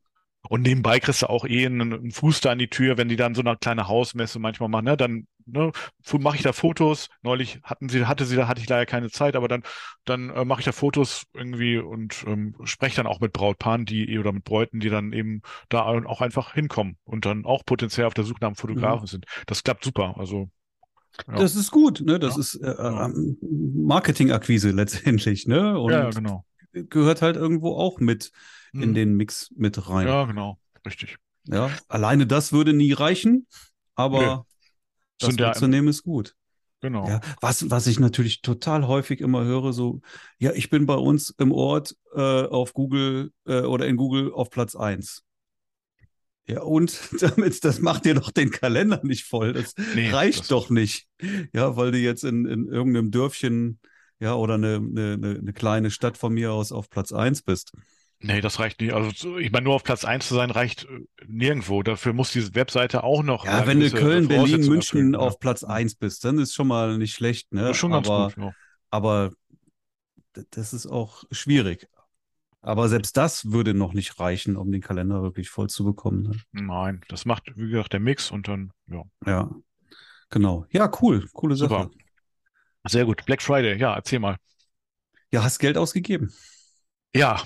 [SPEAKER 2] Und nebenbei kriegst du auch eh einen, einen Fuß da an die Tür, wenn die dann so eine kleine Hausmesse manchmal machen, ne, dann ne, mache ich da Fotos. Neulich hatten sie, hatte sie, da hatte ich leider keine Zeit, aber dann, dann äh, mache ich da Fotos irgendwie und ähm, spreche dann auch mit Brautpaaren, die oder mit Bräuten, die dann eben da auch einfach hinkommen und dann auch potenziell auf der Suche nach einem Fotografen mhm. sind. Das klappt super. Also
[SPEAKER 3] ja. Das ist gut, ne? Das ja. ist äh, äh, Marketingakquise letztendlich, ne?
[SPEAKER 2] Und ja, genau.
[SPEAKER 3] gehört halt irgendwo auch mit in mhm. den Mix mit rein.
[SPEAKER 2] Ja, genau, richtig.
[SPEAKER 3] Ja, alleine das würde nie reichen, aber nee. das mitzunehmen ist gut.
[SPEAKER 2] Genau.
[SPEAKER 3] Ja, was, was ich natürlich total häufig immer höre, so, ja, ich bin bei uns im Ort äh, auf Google äh, oder in Google auf Platz 1. Ja, und <laughs> damit, das macht dir doch den Kalender nicht voll. Das nee, reicht das doch nicht. Ja, weil du jetzt in, in irgendeinem Dörfchen, ja, oder eine, eine, eine kleine Stadt von mir aus auf Platz 1 bist.
[SPEAKER 2] Nee, das reicht nicht. Also ich meine, nur auf Platz 1 zu sein, reicht äh, nirgendwo. Dafür muss diese Webseite auch noch.
[SPEAKER 3] Ja, äh, wenn du Köln, Berlin, München erfüllen, auf Platz 1 bist, dann ist schon mal nicht schlecht, ne? Ist schon ganz aber, gut, ja. aber das ist auch schwierig. Aber selbst das würde noch nicht reichen, um den Kalender wirklich voll zu bekommen. Ne?
[SPEAKER 2] Nein, das macht, wie gesagt, der Mix und dann, ja.
[SPEAKER 3] Ja, genau. Ja, cool. Coole Sache. Super.
[SPEAKER 2] Sehr gut. Black Friday, ja, erzähl mal.
[SPEAKER 3] Ja, hast Geld ausgegeben.
[SPEAKER 2] Ja.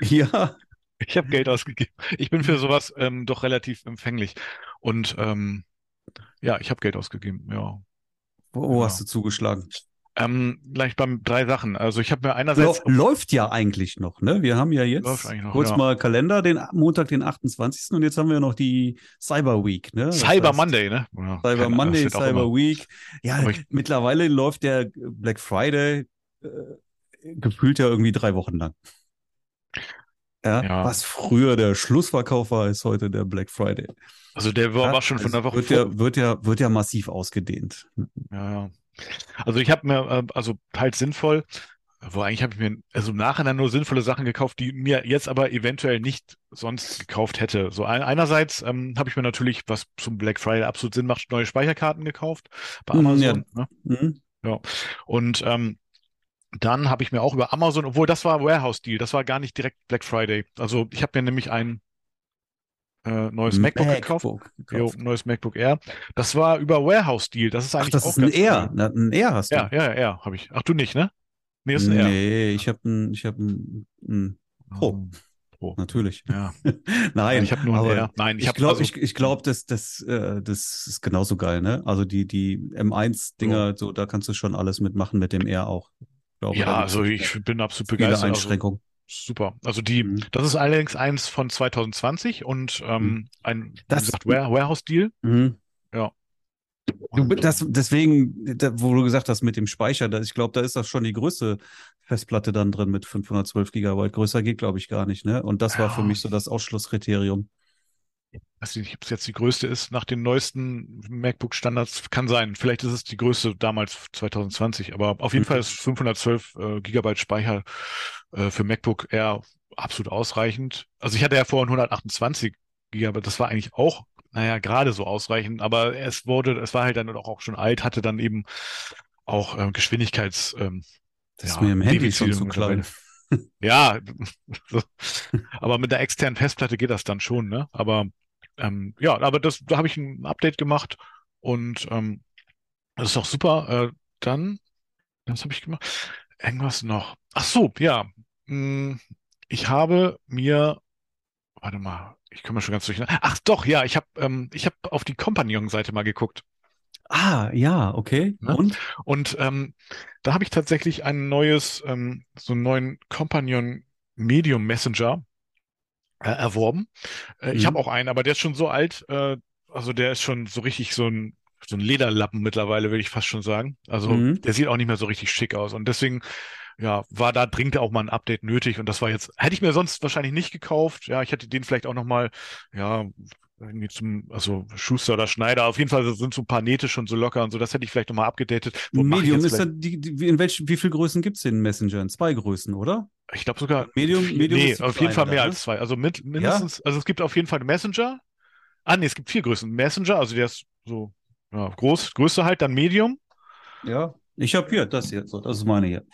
[SPEAKER 3] Ja.
[SPEAKER 2] Ich habe Geld ausgegeben. Ich bin für sowas ähm, doch relativ empfänglich. Und ähm, ja, ich habe Geld ausgegeben, ja.
[SPEAKER 3] Wo ja. hast du zugeschlagen?
[SPEAKER 2] Ähm, gleich beim drei Sachen. Also ich habe mir einerseits.
[SPEAKER 3] Läuft ja eigentlich noch, ne? Wir haben ja jetzt noch, kurz ja. mal Kalender, den Montag, den 28. und jetzt haben wir noch die Cyber Week, ne?
[SPEAKER 2] Das Cyber heißt, Monday, ne?
[SPEAKER 3] Ja, Cyber Monday, Cyber Week. Ja, ich, mittlerweile läuft der Black Friday äh, gefühlt ja irgendwie drei Wochen lang. Ja, ja, Was früher der Schlussverkauf war, ist heute der Black Friday.
[SPEAKER 2] Also der war, ja, schon von der Woche
[SPEAKER 3] wird vor. Ja, wird, ja, wird ja massiv ausgedehnt.
[SPEAKER 2] Ja, ja. Also ich habe mir, äh, also halt sinnvoll, wo eigentlich habe ich mir also im Nachhinein nur sinnvolle Sachen gekauft, die mir jetzt aber eventuell nicht sonst gekauft hätte. So ein, einerseits ähm, habe ich mir natürlich, was zum Black Friday absolut Sinn macht, neue Speicherkarten gekauft bei mhm, Amazon. Ja. Ne? Mhm. ja. Und ähm, dann habe ich mir auch über Amazon, obwohl das war Warehouse-Deal, das war gar nicht direkt Black Friday. Also ich habe mir nämlich ein äh, neues MacBook, MacBook gekauft. gekauft. Jo, neues MacBook Air. Das war über Warehouse-Deal. Das ist eigentlich Ach, das
[SPEAKER 3] auch ist ein Air. Na, ein Air hast du.
[SPEAKER 2] Ja, ja, Air habe ich. Ach, du nicht, ne?
[SPEAKER 3] Nee, ist ein Air. Nee, ich habe ein, ich habe ein, ein Pro. Oh. Pro. Natürlich.
[SPEAKER 2] Ja. <laughs>
[SPEAKER 3] Nein,
[SPEAKER 2] ich habe nur ein Air. Nein,
[SPEAKER 3] ich, ich glaube, also, ich, ich glaube, das, das, äh, das ist genauso geil, ne? Also die, die M1-Dinger, oh. so, da kannst du schon alles mitmachen mit dem Air auch.
[SPEAKER 2] Glaube, ja, also ich bin absolut begeistert.
[SPEAKER 3] Also Einschränkung. Also,
[SPEAKER 2] super. Also die, mhm. das ist allerdings eins von 2020 und ähm, mhm. ein, gesagt, Warehouse-Deal. Mhm. Ja.
[SPEAKER 3] Du, das, deswegen, da, wo du gesagt hast mit dem Speicher, da, ich glaube, da ist das schon die größte Festplatte dann drin mit 512 Gigabyte. Größer geht, glaube ich, gar nicht. Ne? Und das ja. war für mich so das Ausschlusskriterium
[SPEAKER 2] weiß nicht, ob es jetzt die größte ist nach den neuesten MacBook-Standards, kann sein. Vielleicht ist es die größte damals 2020, aber auf jeden mhm. Fall ist 512 äh, Gigabyte Speicher äh, für MacBook Air absolut ausreichend. Also ich hatte ja vorhin 128 Gigabyte, das war eigentlich auch, naja, gerade so ausreichend, aber es wurde, es war halt dann auch schon alt, hatte dann eben auch äh, Geschwindigkeits. Ähm,
[SPEAKER 3] das ja, ist mir im Handy schon zu klein.
[SPEAKER 2] Ja, <laughs> aber mit der externen Festplatte geht das dann schon, ne? Aber ähm, ja, aber das, da habe ich ein Update gemacht und ähm, das ist auch super. Äh, dann, was habe ich gemacht? Irgendwas noch. Ach so, ja. Hm, ich habe mir, warte mal, ich komme schon ganz durch. Ach doch, ja, ich habe ähm, ich habe auf die Companion-Seite mal geguckt.
[SPEAKER 3] Ah, ja, okay.
[SPEAKER 2] Ne? Und? Und ähm, da habe ich tatsächlich ein neues, ähm, so einen neuen Companion Medium Messenger äh, erworben. Äh, mhm. Ich habe auch einen, aber der ist schon so alt, äh, also der ist schon so richtig so ein so ein Lederlappen mittlerweile, würde ich fast schon sagen. Also mhm. der sieht auch nicht mehr so richtig schick aus. Und deswegen, ja, war da dringend auch mal ein Update nötig. Und das war jetzt, hätte ich mir sonst wahrscheinlich nicht gekauft. Ja, ich hätte den vielleicht auch nochmal, ja, irgendwie zum, also Schuster oder Schneider. Auf jeden Fall sind so ein paar Nähte schon so locker und so. Das hätte ich vielleicht nochmal abgedatet.
[SPEAKER 3] Wo Medium ist da die, die, in welchen, wie viel Größen gibt es den Messenger? In zwei Größen, oder?
[SPEAKER 2] Ich glaube sogar.
[SPEAKER 3] Medium, Medium
[SPEAKER 2] nee, auf jeden Fall mehr dann, als zwei. Also mit, mindestens, ja? also es gibt auf jeden Fall Messenger. Ah, nee, es gibt vier Größen. Messenger, also der ist so ja, groß, Größe halt, dann Medium.
[SPEAKER 3] Ja, ich habe hier das hier, so, das ist meine hier.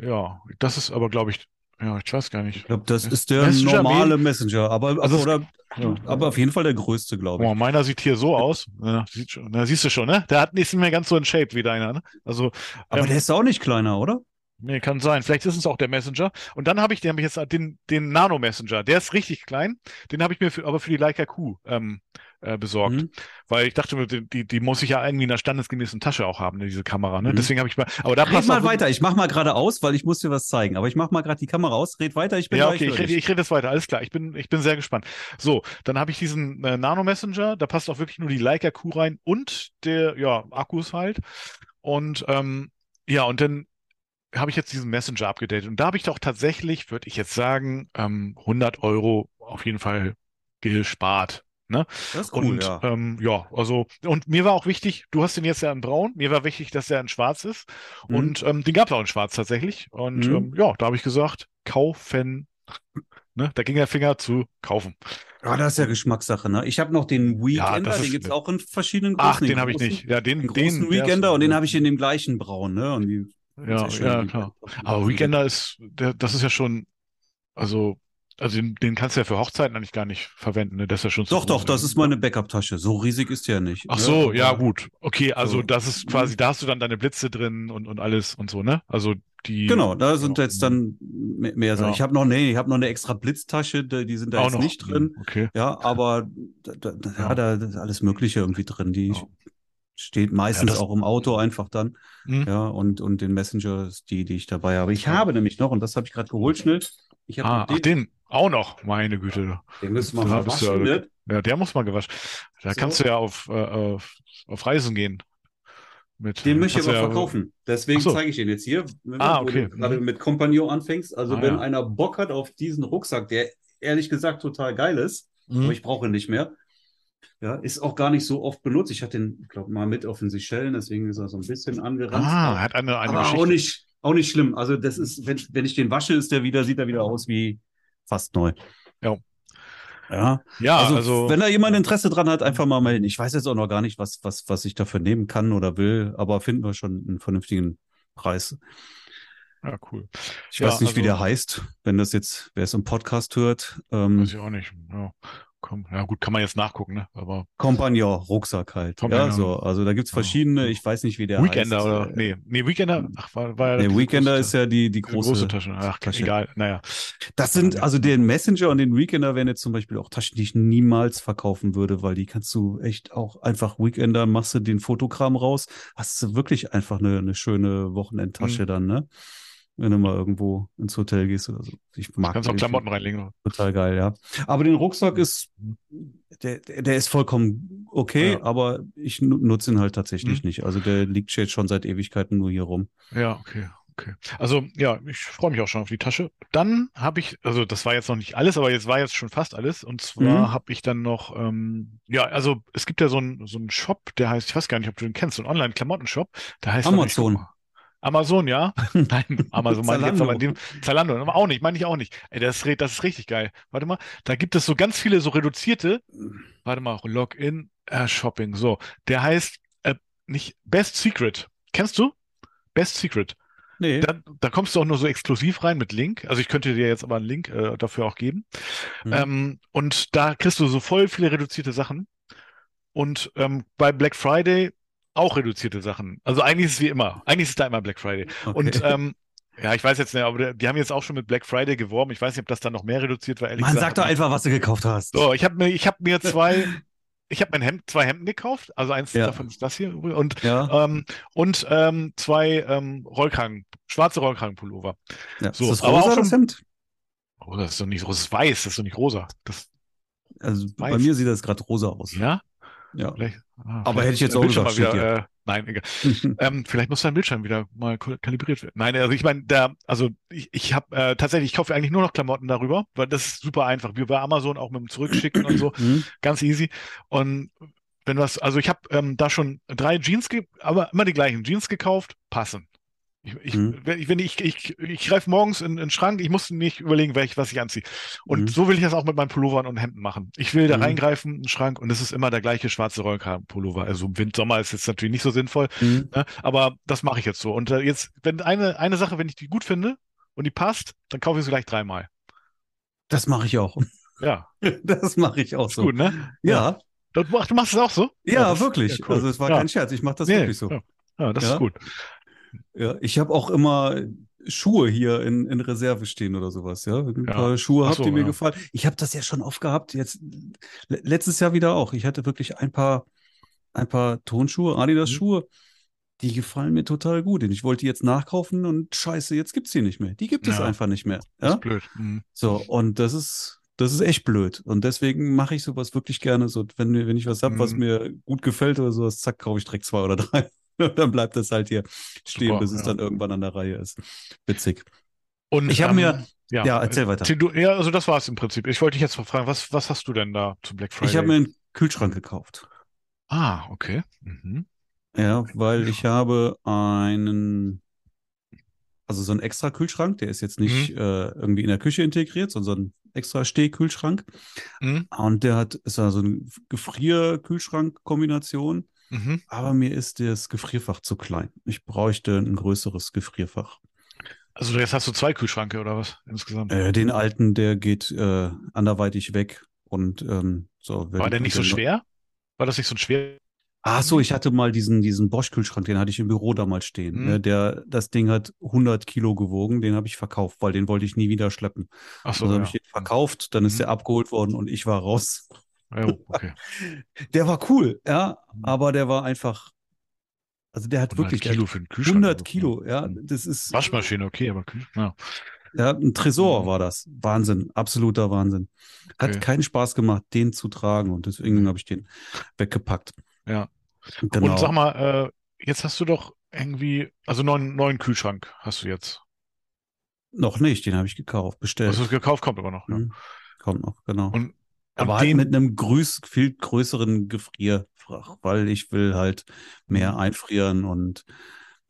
[SPEAKER 2] Ja, das ist aber, glaube ich, ja, ich weiß gar nicht.
[SPEAKER 3] Ich glaube, das ist der Messenger normale Messenger, aber, also oder, ja, aber auf jeden Fall der größte, glaube ich.
[SPEAKER 2] Oh, meiner sieht hier so aus. Ja, sieht schon, na, siehst du schon, ne? Der hat nicht mehr ganz so ein Shape wie deiner, ne? Also,
[SPEAKER 3] aber ähm, der ist auch nicht kleiner, oder?
[SPEAKER 2] Nee, kann sein. Vielleicht ist es auch der Messenger. Und dann habe ich, den habe ich jetzt den, den Nano Messenger. Der ist richtig klein. Den habe ich mir für, aber für die Leica Q ähm, äh, besorgt. Mhm. Weil ich dachte, die, die muss ich ja irgendwie in einer standesgemäßen Tasche auch haben, diese Kamera. Ne? Mhm. Deswegen habe ich mal. Aber da
[SPEAKER 3] red passt mal weiter. Ich mach mal gerade aus, weil ich muss dir was zeigen. Aber ich mach mal gerade die Kamera aus. Red weiter. Ich bin
[SPEAKER 2] ja okay. Ich rede, ich rede jetzt weiter. Alles klar. Ich bin, ich bin sehr gespannt. So, dann habe ich diesen äh, Nano Messenger. Da passt auch wirklich nur die Leica Q rein und der ja Akkus halt. Und ähm, ja, und dann habe ich jetzt diesen Messenger abgedatet. Und da habe ich doch tatsächlich, würde ich jetzt sagen, ähm, 100 Euro auf jeden Fall gespart. Ne?
[SPEAKER 3] Das ist cool,
[SPEAKER 2] und
[SPEAKER 3] ja.
[SPEAKER 2] Ähm, ja, also, und mir war auch wichtig, du hast den jetzt ja in Braun, mir war wichtig, dass der in Schwarz ist. Mhm. Und ähm, den gab es auch in Schwarz tatsächlich. Und mhm. ähm, ja, da habe ich gesagt, kaufen. Ne? Da ging der Finger zu kaufen.
[SPEAKER 3] Ja, das ist ja Geschmackssache, ne? Ich habe noch den Weekender, ja, den gibt es auch in verschiedenen
[SPEAKER 2] Größen. Ach, den, den habe ich nicht. Ja, den, den
[SPEAKER 3] großen den, Weekender und den habe ich in dem gleichen Braun, ne? Und
[SPEAKER 2] die, ja, ja, klar. Aber Weekender ist, der, das ist ja schon, also also den, den, kannst du ja für Hochzeiten eigentlich gar nicht verwenden, ne? Das ist ja schon
[SPEAKER 3] Doch, doch, das ist meine Backup-Tasche. So riesig ist die ja nicht.
[SPEAKER 2] Ach ne? so, ja, gut. Okay, also so. das ist quasi, da hast du dann deine Blitze drin und, und alles und so, ne? Also die.
[SPEAKER 3] Genau, da sind ja. jetzt dann mehr so. Ja. Ich habe noch, nee, ich habe noch eine extra Blitztasche, die sind da Auch jetzt noch. nicht drin.
[SPEAKER 2] Okay.
[SPEAKER 3] Ja, aber da, da, ja. da ist alles Mögliche irgendwie drin. Die steht meistens auch im Auto einfach dann. Mhm. Ja, und, und den Messenger, die, die ich dabei habe. Ich habe nämlich noch, und das habe ich gerade geholt schnell. Ich
[SPEAKER 2] ah, den, den auch noch, meine Güte.
[SPEAKER 3] Den müssen wir mal waschen, ja, ne?
[SPEAKER 2] ja, der muss mal gewaschen. Da so. kannst du ja auf, äh, auf, auf Reisen gehen.
[SPEAKER 3] Mit, den möchte ich aber ja, verkaufen. Deswegen so. zeige ich den jetzt hier.
[SPEAKER 2] Wenn ah, okay.
[SPEAKER 3] du gerade mhm. mit Compagnon anfängst. Also ah, wenn ja. einer Bock hat auf diesen Rucksack, der ehrlich gesagt total geil ist, mhm. aber ich brauche ihn nicht mehr. Ja, ist auch gar nicht so oft benutzt. Ich hatte den, glaube mal mit auf den Seychellen, deswegen ist er so ein bisschen angerannt.
[SPEAKER 2] Ah, hat eine, eine
[SPEAKER 3] aber auch nicht, auch nicht schlimm. Also das ist, wenn, wenn ich den wasche, ist der wieder, sieht er wieder aus wie fast neu.
[SPEAKER 2] Ja.
[SPEAKER 3] Ja, ja also, also, wenn da jemand Interesse dran hat, einfach mal melden. Ich weiß jetzt auch noch gar nicht, was, was, was ich dafür nehmen kann oder will, aber finden wir schon einen vernünftigen Preis.
[SPEAKER 2] Ja, cool.
[SPEAKER 3] Ich ja, weiß nicht, also, wie der heißt, wenn das jetzt, wer es im Podcast hört. Ähm,
[SPEAKER 2] weiß ich auch nicht. Ja. Komm, ja gut, kann man jetzt nachgucken, ne? Aber
[SPEAKER 3] Compagnon, Rucksack halt. Compagnon. Ja, so. Also da gibt's verschiedene, ich weiß nicht, wie der
[SPEAKER 2] Weekender
[SPEAKER 3] heißt.
[SPEAKER 2] oder nee, nee, Weekender, ach, war, war
[SPEAKER 3] ja Nee, Weekender ist ja die, die große,
[SPEAKER 2] große Tasche. Ach, Tasche. egal, naja.
[SPEAKER 3] Das sind, also den Messenger und den Weekender wären jetzt zum Beispiel auch Taschen, die ich niemals verkaufen würde, weil die kannst du echt auch einfach Weekender, machst du den Fotokram raus, hast du wirklich einfach eine, eine schöne Wochenendtasche mhm. dann, ne? Wenn du mal irgendwo ins Hotel gehst oder so.
[SPEAKER 2] Ich mag Kannst auch Klamotten reinlegen.
[SPEAKER 3] Total geil, ja. Aber den Rucksack ist, der, der ist vollkommen okay, ja. aber ich nutze ihn halt tatsächlich mhm. nicht. Also der liegt jetzt schon seit Ewigkeiten nur hier rum.
[SPEAKER 2] Ja, okay. Okay. Also ja, ich freue mich auch schon auf die Tasche. Dann habe ich, also das war jetzt noch nicht alles, aber jetzt war jetzt schon fast alles. Und zwar mhm. habe ich dann noch, ähm, ja, also es gibt ja so einen so einen Shop, der heißt, ich weiß gar nicht, ob du den kennst, so einen Online-Klamotten-Shop. Der heißt
[SPEAKER 3] Amazon.
[SPEAKER 2] Amazon, ja. <laughs> Nein, Amazon meine ich jetzt aber dem Zalando, aber auch nicht, meine ich auch nicht. Ey, das, das ist richtig geil. Warte mal, da gibt es so ganz viele so reduzierte. Warte mal, Login äh, Shopping. So, der heißt äh, nicht Best Secret. Kennst du? Best Secret.
[SPEAKER 3] Nee.
[SPEAKER 2] Da, da kommst du auch nur so exklusiv rein mit Link. Also ich könnte dir jetzt aber einen Link äh, dafür auch geben. Mhm. Ähm, und da kriegst du so voll viele reduzierte Sachen. Und ähm, bei Black Friday auch reduzierte Sachen. Also eigentlich ist es wie immer. Eigentlich ist es da immer Black Friday. Okay. Und ähm, ja, ich weiß jetzt nicht, aber die haben jetzt auch schon mit Black Friday geworben. Ich weiß nicht, ob das dann noch mehr reduziert war.
[SPEAKER 3] Ehrlich Man, gesagt, sag doch einfach, was du gekauft hast.
[SPEAKER 2] So, ich habe mir, ich habe mir zwei, ich habe mein Hemd, zwei Hemden gekauft. Also eins ja. davon ist das hier und ja. ähm, und ähm, zwei ähm, Rollkragen, schwarze Rollkragenpullover.
[SPEAKER 3] Ja. So, ist das rosa, schon, das Hemd?
[SPEAKER 2] Oh, das ist doch nicht, das ist weiß, das ist doch nicht rosa. Das
[SPEAKER 3] also weiß. bei mir sieht das gerade rosa aus.
[SPEAKER 2] Ja?
[SPEAKER 3] Ja. Ah, aber hätte ich jetzt auch gesagt.
[SPEAKER 2] Wieder, äh, nein, egal. <laughs> ähm, vielleicht muss dein Bildschirm wieder mal kalibriert werden. Nein, also ich meine, da, also ich, ich habe äh, tatsächlich, ich kaufe eigentlich nur noch Klamotten darüber, weil das ist super einfach. Wie bei Amazon auch mit dem Zurückschicken und so. <clears throat> Mhm. Ganz easy. Und wenn was, also ich habe ähm, da schon drei Jeans, aber immer die gleichen Jeans gekauft, passen. Ich, ich, mhm. wenn ich, ich, ich greife morgens in, in den Schrank, ich muss nicht überlegen, welch, was ich anziehe. Und mhm. so will ich das auch mit meinen Pullovern und Hemden machen. Ich will da mhm. reingreifen in den Schrank und es ist immer der gleiche schwarze Rollkragenpullover. Also im Wind, Sommer ist jetzt natürlich nicht so sinnvoll, mhm. ne? aber das mache ich jetzt so. Und äh, jetzt, wenn eine, eine Sache, wenn ich die gut finde und die passt, dann kaufe ich sie gleich dreimal.
[SPEAKER 3] Das mache ich auch.
[SPEAKER 2] Ja. <laughs>
[SPEAKER 3] Das mache ich auch so.
[SPEAKER 2] Gut, ne?
[SPEAKER 3] Ja.
[SPEAKER 2] ja. Du, machst es auch so?
[SPEAKER 3] Ja, ja wirklich. Ja, cool. Also es war kein Scherz, ich mache das wirklich so.
[SPEAKER 2] Ja, das ist gut.
[SPEAKER 3] Ja, ich habe auch immer Schuhe hier in, in Reserve stehen oder sowas, ja. Wenn ein paar Schuhe habt, so, die mir ja. gefallen. Ich habe das ja schon oft gehabt, jetzt letztes Jahr wieder auch. Ich hatte wirklich ein paar, ein paar Tonschuhe, Adidas-Schuhe, mhm. die gefallen mir total gut. Und ich wollte die jetzt nachkaufen und scheiße, jetzt gibt's die nicht mehr. Die gibt es einfach nicht mehr. Ja?
[SPEAKER 2] Das ist blöd. Mhm.
[SPEAKER 3] So, und das ist, das ist echt blöd. Und deswegen mache ich sowas wirklich gerne. So, wenn, wenn ich was hab, mhm. was mir gut gefällt oder sowas, zack, kaufe ich direkt zwei oder drei. <laughs> dann bleibt es halt hier stehen, Super, bis es ja. dann irgendwann an der Reihe ist. Witzig.
[SPEAKER 2] Und ich habe ähm, mir.
[SPEAKER 3] Ja, ja, erzähl weiter.
[SPEAKER 2] Ja, also das war es im Prinzip. Ich wollte dich jetzt mal fragen, was, was hast du denn da zu Black Friday?
[SPEAKER 3] Ich habe mir einen Kühlschrank gekauft.
[SPEAKER 2] Ah, okay. Mhm.
[SPEAKER 3] Ja, weil ich habe einen, also so einen extra Kühlschrank, der ist jetzt nicht mhm. äh, irgendwie in der Küche integriert, sondern so ein extra Stehkühlschrank. Mhm. Und der hat, ist ja so eine Gefrier-Kühlschrank-Kombination. Mhm. Aber mir ist das Gefrierfach zu klein. Ich bräuchte ein größeres Gefrierfach.
[SPEAKER 2] Also jetzt hast du zwei Kühlschränke oder was insgesamt?
[SPEAKER 3] Äh, den alten, der geht äh, anderweitig weg und ähm, so.
[SPEAKER 2] War der nicht so schwer? War das nicht so ein schwer?
[SPEAKER 3] Ach so, ich hatte mal diesen, diesen Bosch-Kühlschrank, den hatte ich im Büro damals stehen. Mhm. Ne? Der, das Ding hat 100 Kilo gewogen, den habe ich verkauft, weil den wollte ich nie wieder schleppen. Ach so, also ja. habe ich den verkauft, dann ist mhm. der abgeholt worden und ich war raus. Ja, okay. <laughs> der war cool, ja, mhm. aber der war einfach, also der hat wirklich
[SPEAKER 2] Kilo für einen Kühlschrank.
[SPEAKER 3] 100 Kilo, ja, mhm. das ist.
[SPEAKER 2] Waschmaschine, okay, aber
[SPEAKER 3] ja. Ja, ein Tresor mhm. war das. Wahnsinn, absoluter Wahnsinn. Hat okay. keinen Spaß gemacht, den zu tragen und deswegen habe ich den weggepackt.
[SPEAKER 2] Ja. Genau. Und sag mal, äh, jetzt hast du doch irgendwie, also neuen, neuen Kühlschrank hast du jetzt.
[SPEAKER 3] Noch nicht, den habe ich gekauft, bestellt.
[SPEAKER 2] Hast du gekauft, kommt aber noch. Ja. Mhm.
[SPEAKER 3] Kommt noch, genau. Und, aber und halt mit einem grüß, viel größeren Gefrierfach, weil ich will halt mehr mhm. einfrieren und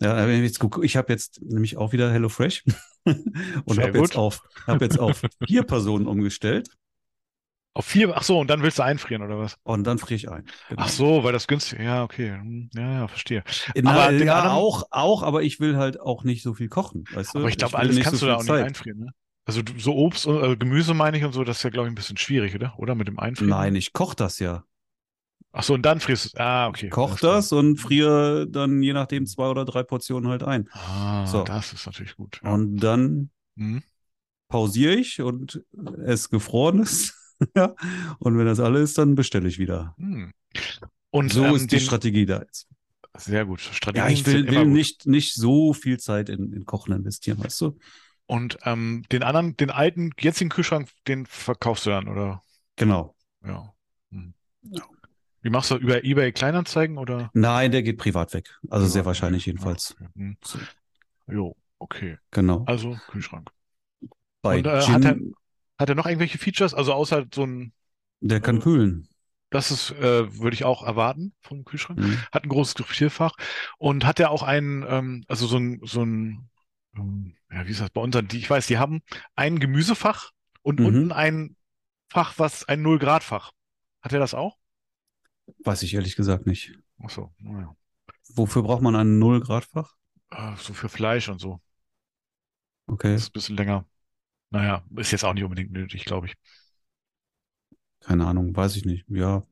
[SPEAKER 3] ja, jetzt guck, ich habe jetzt nämlich auch wieder HelloFresh <laughs> und habe jetzt auf, habe jetzt auf vier Personen umgestellt.
[SPEAKER 2] Auf vier, ach so, und dann willst du einfrieren oder was?
[SPEAKER 3] Und dann friere ich ein.
[SPEAKER 2] Genau. Ach so, weil das günstig, ja, okay. Hm, ja, ja, verstehe.
[SPEAKER 3] Na, aber ja, anderen... auch, auch, aber ich will halt auch nicht so viel kochen, weißt du?
[SPEAKER 2] Aber ich glaube, alles kannst so du da auch Zeit. nicht einfrieren, ne? Also so Obst und äh, Gemüse meine ich und so, das ist ja, glaube ich, ein bisschen schwierig, oder? Oder mit dem Einfrieren?
[SPEAKER 3] Nein, ich koche das ja.
[SPEAKER 2] Ach so, und dann frierst du Ah, okay.
[SPEAKER 3] Koch das und friere dann je nachdem zwei oder drei Portionen halt ein.
[SPEAKER 2] Ah, so. das ist natürlich gut.
[SPEAKER 3] Ja. Und dann mhm. pausiere ich und es gefroren ist. <laughs> ja. Und wenn das alles ist, dann bestelle ich wieder. Mhm. Und so ähm, ist die den... Strategie da jetzt.
[SPEAKER 2] Sehr gut.
[SPEAKER 3] Strategie ja, ich will, will nicht, nicht so viel Zeit in, in Kochen investieren, weißt du?
[SPEAKER 2] Und ähm, den anderen, den alten, jetzigen Kühlschrank, den verkaufst du dann, oder?
[SPEAKER 3] Genau.
[SPEAKER 2] Ja. Hm. ja. Wie machst du über eBay Kleinanzeigen oder?
[SPEAKER 3] Nein, der geht privat weg. Also privat sehr wahrscheinlich weg. jedenfalls.
[SPEAKER 2] Okay. Hm. Jo, okay.
[SPEAKER 3] Genau.
[SPEAKER 2] Also Kühlschrank. Bei Und, äh, hat, er, hat er noch irgendwelche Features? Also außer so ein.
[SPEAKER 3] Der kann äh, kühlen.
[SPEAKER 2] Das ist, äh, würde ich auch erwarten vom Kühlschrank. Mhm. Hat ein großes Gefrierfach und hat er auch einen, ähm, also so ein, so ein, ja, wie ist das bei uns? Die, ich weiß, die haben ein Gemüsefach und mhm. unten ein Fach, was ein Null-Grad-Fach. Hat er das auch?
[SPEAKER 3] Weiß ich ehrlich gesagt nicht.
[SPEAKER 2] Ach so, naja.
[SPEAKER 3] Wofür braucht man ein Null-Grad-Fach?
[SPEAKER 2] Äh, so für Fleisch und so.
[SPEAKER 3] Okay.
[SPEAKER 2] Das ist ein bisschen länger. Naja, ist jetzt auch nicht unbedingt nötig, glaube ich.
[SPEAKER 3] Keine Ahnung, weiß ich nicht. Ja,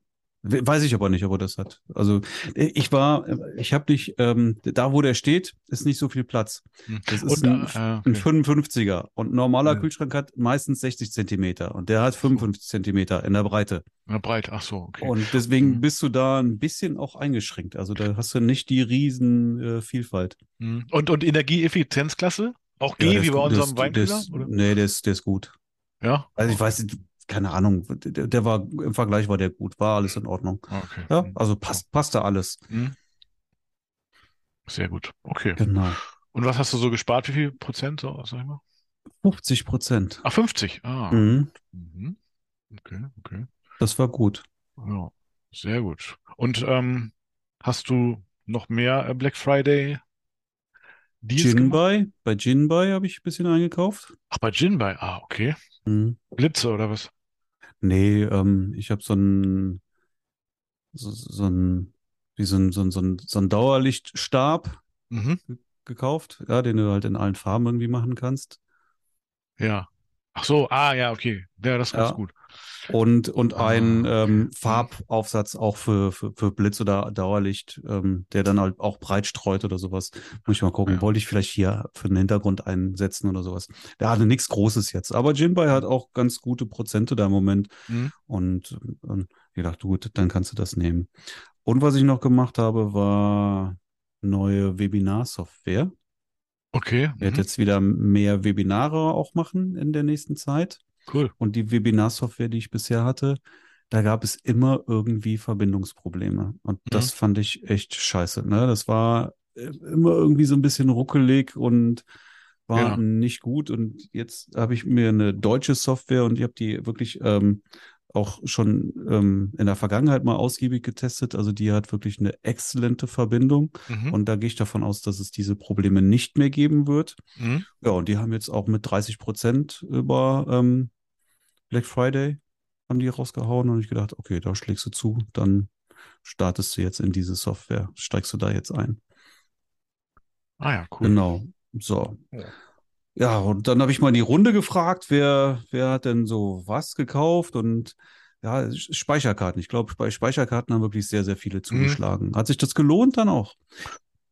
[SPEAKER 3] Weiß ich aber nicht, ob er das hat. Also ich war, ich habe nicht, ähm, da wo der steht, ist nicht so viel Platz. Hm. Das ist und, ein, äh, okay. ein 55er und ein normaler ja. Kühlschrank hat meistens 60 Zentimeter und der hat 55 Zentimeter in der Breite.
[SPEAKER 2] In der Breite, ach so, okay.
[SPEAKER 3] Und deswegen mhm. bist du da ein bisschen auch eingeschränkt. Also da hast du nicht die riesen äh, Vielfalt.
[SPEAKER 2] Mhm. Und, und Energieeffizienzklasse? Auch G ja, wie bei unserem Weinkühler?
[SPEAKER 3] Nee, der ist, der ist gut.
[SPEAKER 2] Ja.
[SPEAKER 3] Also ich weiß, keine Ahnung, der, der, war im Vergleich war der gut, war alles in Ordnung. Okay. Ja, mhm. also passt, passte alles. Mhm.
[SPEAKER 2] Sehr gut. Okay.
[SPEAKER 3] Genau.
[SPEAKER 2] Und was hast du so gespart? Wie viel Prozent, so, sag ich mal?
[SPEAKER 3] 50 Prozent.
[SPEAKER 2] Ach, 50. Ah.
[SPEAKER 3] Mhm. mhm.
[SPEAKER 2] Okay, okay.
[SPEAKER 3] Das war gut.
[SPEAKER 2] Ja, sehr gut. Und ähm, hast du noch mehr äh, Black Friday
[SPEAKER 3] Jinbei? Bei Jinbei habe ich ein bisschen eingekauft.
[SPEAKER 2] Ach, bei Jinbei? Ah, okay. Mhm. Blitze oder was?
[SPEAKER 3] Nee, ähm, ich habe so ein, so, so ein, wie so ein, so ein, so ein, so ein Dauerlichtstab mhm. gekauft, ja, den du halt in allen Farben irgendwie machen kannst.
[SPEAKER 2] Ja. Ach so, ah, ja, okay. Ja, das ist ganz
[SPEAKER 3] ja.
[SPEAKER 2] gut.
[SPEAKER 3] Und, und ah, ein ähm, Farbaufsatz auch für, für, für Blitz oder Dauerlicht, ähm, der dann halt auch breit streut oder sowas. Muss ich mal gucken. Ja. Wollte ich vielleicht hier für den Hintergrund einsetzen oder sowas. Der hatte nichts Großes jetzt. Aber Jinbei hat auch ganz gute Prozente da im Moment. Mhm. Und, und ich dachte, gut, dann kannst du das nehmen. Und was ich noch gemacht habe, war neue Webinar-Software.
[SPEAKER 2] Okay.
[SPEAKER 3] Ich werde mhm. jetzt wieder mehr Webinare auch machen in der nächsten Zeit.
[SPEAKER 2] Cool.
[SPEAKER 3] Und die Webinar-Software, die ich bisher hatte, da gab es immer irgendwie Verbindungsprobleme. Und mhm. das fand ich echt scheiße. Ne? Das war äh, immer irgendwie so ein bisschen ruckelig und war ja. nicht gut. Und jetzt habe ich mir eine deutsche Software und ich habe die wirklich ähm, auch schon ähm, in der Vergangenheit mal ausgiebig getestet. Also die hat wirklich eine exzellente Verbindung. Mhm. Und da gehe ich davon aus, dass es diese Probleme nicht mehr geben wird. Mhm. Ja, und die haben jetzt auch mit 30 Prozent über ähm, Black Friday haben die rausgehauen und ich gedacht, okay, da schlägst du zu, dann startest du jetzt in diese Software, steigst du da jetzt ein.
[SPEAKER 2] Ah ja, cool.
[SPEAKER 3] Genau. So. Ja. Ja, und dann habe ich mal in die Runde gefragt, wer, wer hat denn so was gekauft und ja, Speicherkarten. Ich glaube, bei Speicherkarten haben wirklich sehr, sehr viele mhm. zugeschlagen. Mhm. Hat sich das gelohnt dann auch?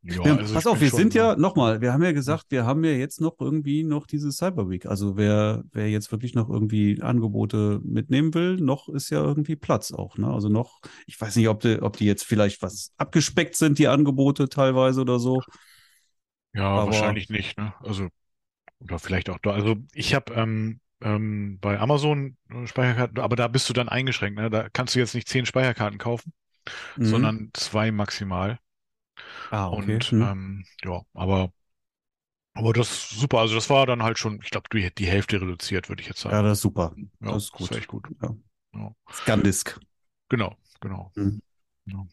[SPEAKER 3] Ja, wir, also pass auf, wir sind ja, nochmal, wir haben ja gesagt, wir haben ja jetzt noch irgendwie noch diese Cyber Week. Also wer, wer jetzt wirklich noch irgendwie Angebote mitnehmen will, noch ist ja irgendwie Platz auch. Ne? Also noch, ich weiß nicht, ob die, ob die jetzt vielleicht was abgespeckt sind, die Angebote teilweise oder so.
[SPEAKER 2] Ja, Aber, wahrscheinlich nicht. Ne? Also oder vielleicht auch da. Also ich habe ähm, ähm, bei Amazon äh, Speicherkarten, aber da bist du dann eingeschränkt. Ne? Da kannst du jetzt nicht zehn Speicherkarten kaufen, mhm. sondern zwei maximal. Ah, okay. Und mhm. ähm, ja, aber aber das ist super. Also das war dann halt schon, ich glaube, die, die Hälfte reduziert, würde ich jetzt sagen.
[SPEAKER 3] Ja, das ist super.
[SPEAKER 2] Ja, das ist gut. Das ist echt gut. Ja.
[SPEAKER 3] Ja. Scandisk.
[SPEAKER 2] Genau, genau. Mhm.
[SPEAKER 3] Ja.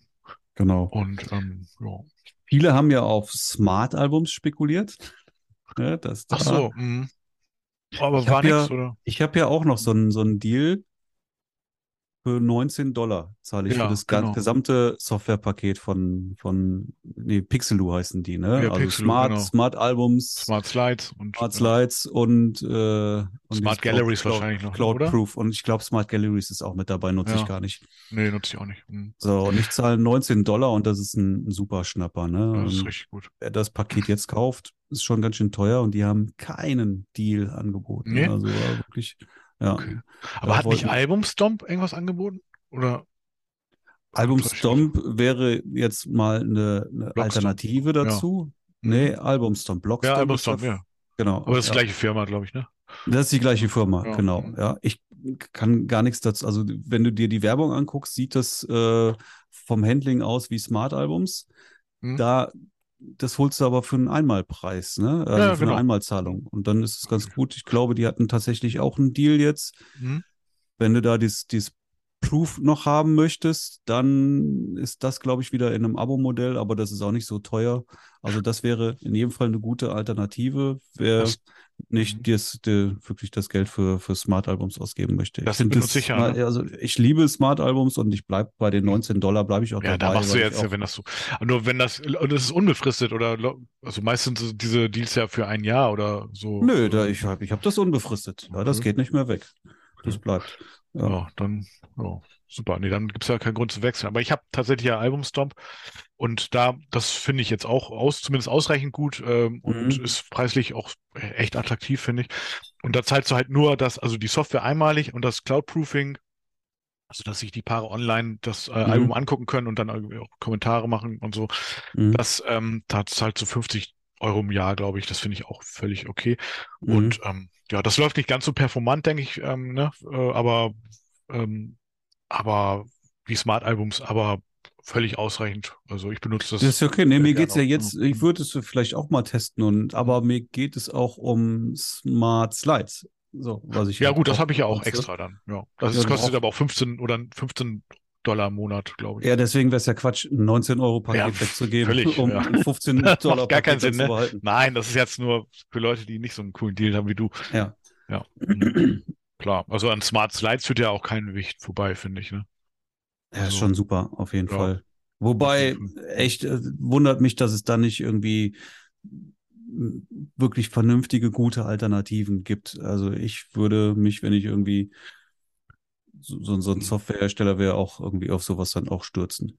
[SPEAKER 3] Genau.
[SPEAKER 2] Und ähm, ja.
[SPEAKER 3] Viele haben ja auf Smart-Albums spekuliert. Ne, das
[SPEAKER 2] Ach so. Mh.
[SPEAKER 3] Aber ich war nichts, oder? Ich habe ja auch noch so einen so Deal für 19 Dollar zahle ich ja, für das genau. gesamte Softwarepaket von, von nee, Pixeloo heißen die, ne? Ja, also Pixeloo, Smart, genau. Smart Albums,
[SPEAKER 2] Smart Slides
[SPEAKER 3] und Smart Slides und, äh,
[SPEAKER 2] und Smart Galleries Cloud, wahrscheinlich noch.
[SPEAKER 3] Cloud oder? Proof. Und ich glaube, Smart Galleries ist auch mit dabei, nutze ich gar nicht.
[SPEAKER 2] Nee, nutze ich auch nicht. Mhm.
[SPEAKER 3] So, und ich zahle 19 Dollar und das ist ein, ein super Schnapper, ne?
[SPEAKER 2] das ist richtig gut.
[SPEAKER 3] Wer das Paket jetzt kauft, ist schon ganz schön teuer und die haben keinen Deal angeboten. Nee? Also wirklich ja. Okay.
[SPEAKER 2] Aber hat nicht Album Stomp irgendwas angeboten? Oder?
[SPEAKER 3] Album Stomp wäre jetzt mal eine, eine Alternative dazu. Ja. Nee, mhm. Album Stomp.
[SPEAKER 2] Block Ja, Album Stomp, ja.
[SPEAKER 3] Genau.
[SPEAKER 2] Aber das ist die gleiche Firma, glaube ich, ne?
[SPEAKER 3] Das ist die gleiche Firma, ja. genau. Ja, ich kann gar nichts dazu. Also, wenn du dir die Werbung anguckst, sieht das äh, vom Handling aus wie Smart Albums. Mhm. Da das holst du aber für einen Einmalpreis, ne? Also ja, für genau. eine Einmalzahlung. Und dann ist es ganz gut. Ich glaube, die hatten tatsächlich auch einen Deal jetzt. Mhm. Wenn du da dieses, dieses Proof noch haben möchtest, dann ist das, glaube ich, wieder in einem Abo-Modell, aber das ist auch nicht so teuer. Also das wäre in jedem Fall eine gute Alternative. Wer das, nicht mhm. das, die, wirklich das Geld für, für Smart-Albums ausgeben möchte.
[SPEAKER 2] Das sind sicher.
[SPEAKER 3] Ne? Also ich liebe Smart-Albums und ich bleibe bei den 19 Dollar, bleibe ich auch
[SPEAKER 2] ja, dabei. Ja, da machst du jetzt, wenn das so, nur wenn das, und es ist unbefristet oder, also meistens sind diese Deals ja für ein Jahr oder so.
[SPEAKER 3] Nö, da, ich habe ich hab das unbefristet. Ja, das geht nicht mehr weg. Das bleibt.
[SPEAKER 2] Ja, ja dann, ja, super. Nee, dann gibt es ja keinen Grund zu wechseln. Aber ich habe tatsächlich ja Albumstomp und da, das finde ich jetzt auch aus, zumindest ausreichend gut ähm, und mhm. ist preislich auch echt attraktiv, finde ich. Und da zahlst du halt nur das, also die Software einmalig und das Cloud-Proofing, also dass sich die Paare online das äh, mhm. Album angucken können und dann irgendwie auch Kommentare machen und so. Mhm. Das, ähm, da zahlt so 50 Euro im Jahr, glaube ich. Das finde ich auch völlig okay. Mhm. Und ähm, ja, das läuft nicht ganz so performant, denke ich, ähm, ne? Äh, aber, ähm, aber wie Smart-Albums, aber völlig ausreichend. Also ich benutze das.
[SPEAKER 3] Das ist okay. Nee, mir geht es ja jetzt, ich würde es vielleicht auch mal testen, und aber mir geht es auch um Smart Slides. So, was ich
[SPEAKER 2] ja, gut, das habe ich ja auch extra dann. Ja. Das ja, kostet aber auch 15 oder 15 Dollar im Monat, glaube ich.
[SPEAKER 3] Ja, deswegen wäre es ja Quatsch, ein 19-Euro-Paket ja, wegzugeben, <laughs> völlig, um ja. 15 Dollar <laughs>
[SPEAKER 2] gar keinen Sinn, ne? Nein, das ist jetzt nur für Leute, die nicht so einen coolen Deal haben wie du.
[SPEAKER 3] Ja.
[SPEAKER 2] Ja. <clears throat> Klar. Also an Smart Slides führt ja auch kein Wicht vorbei, finde ich, ne?
[SPEAKER 3] Ja, also, ist schon super, auf jeden ja. Fall. Wobei, echt, äh, wundert mich, dass es da nicht irgendwie wirklich vernünftige, gute Alternativen gibt. Also ich würde mich, wenn ich irgendwie so, so ein mhm. Softwarehersteller wäre, auch irgendwie auf sowas dann auch stürzen.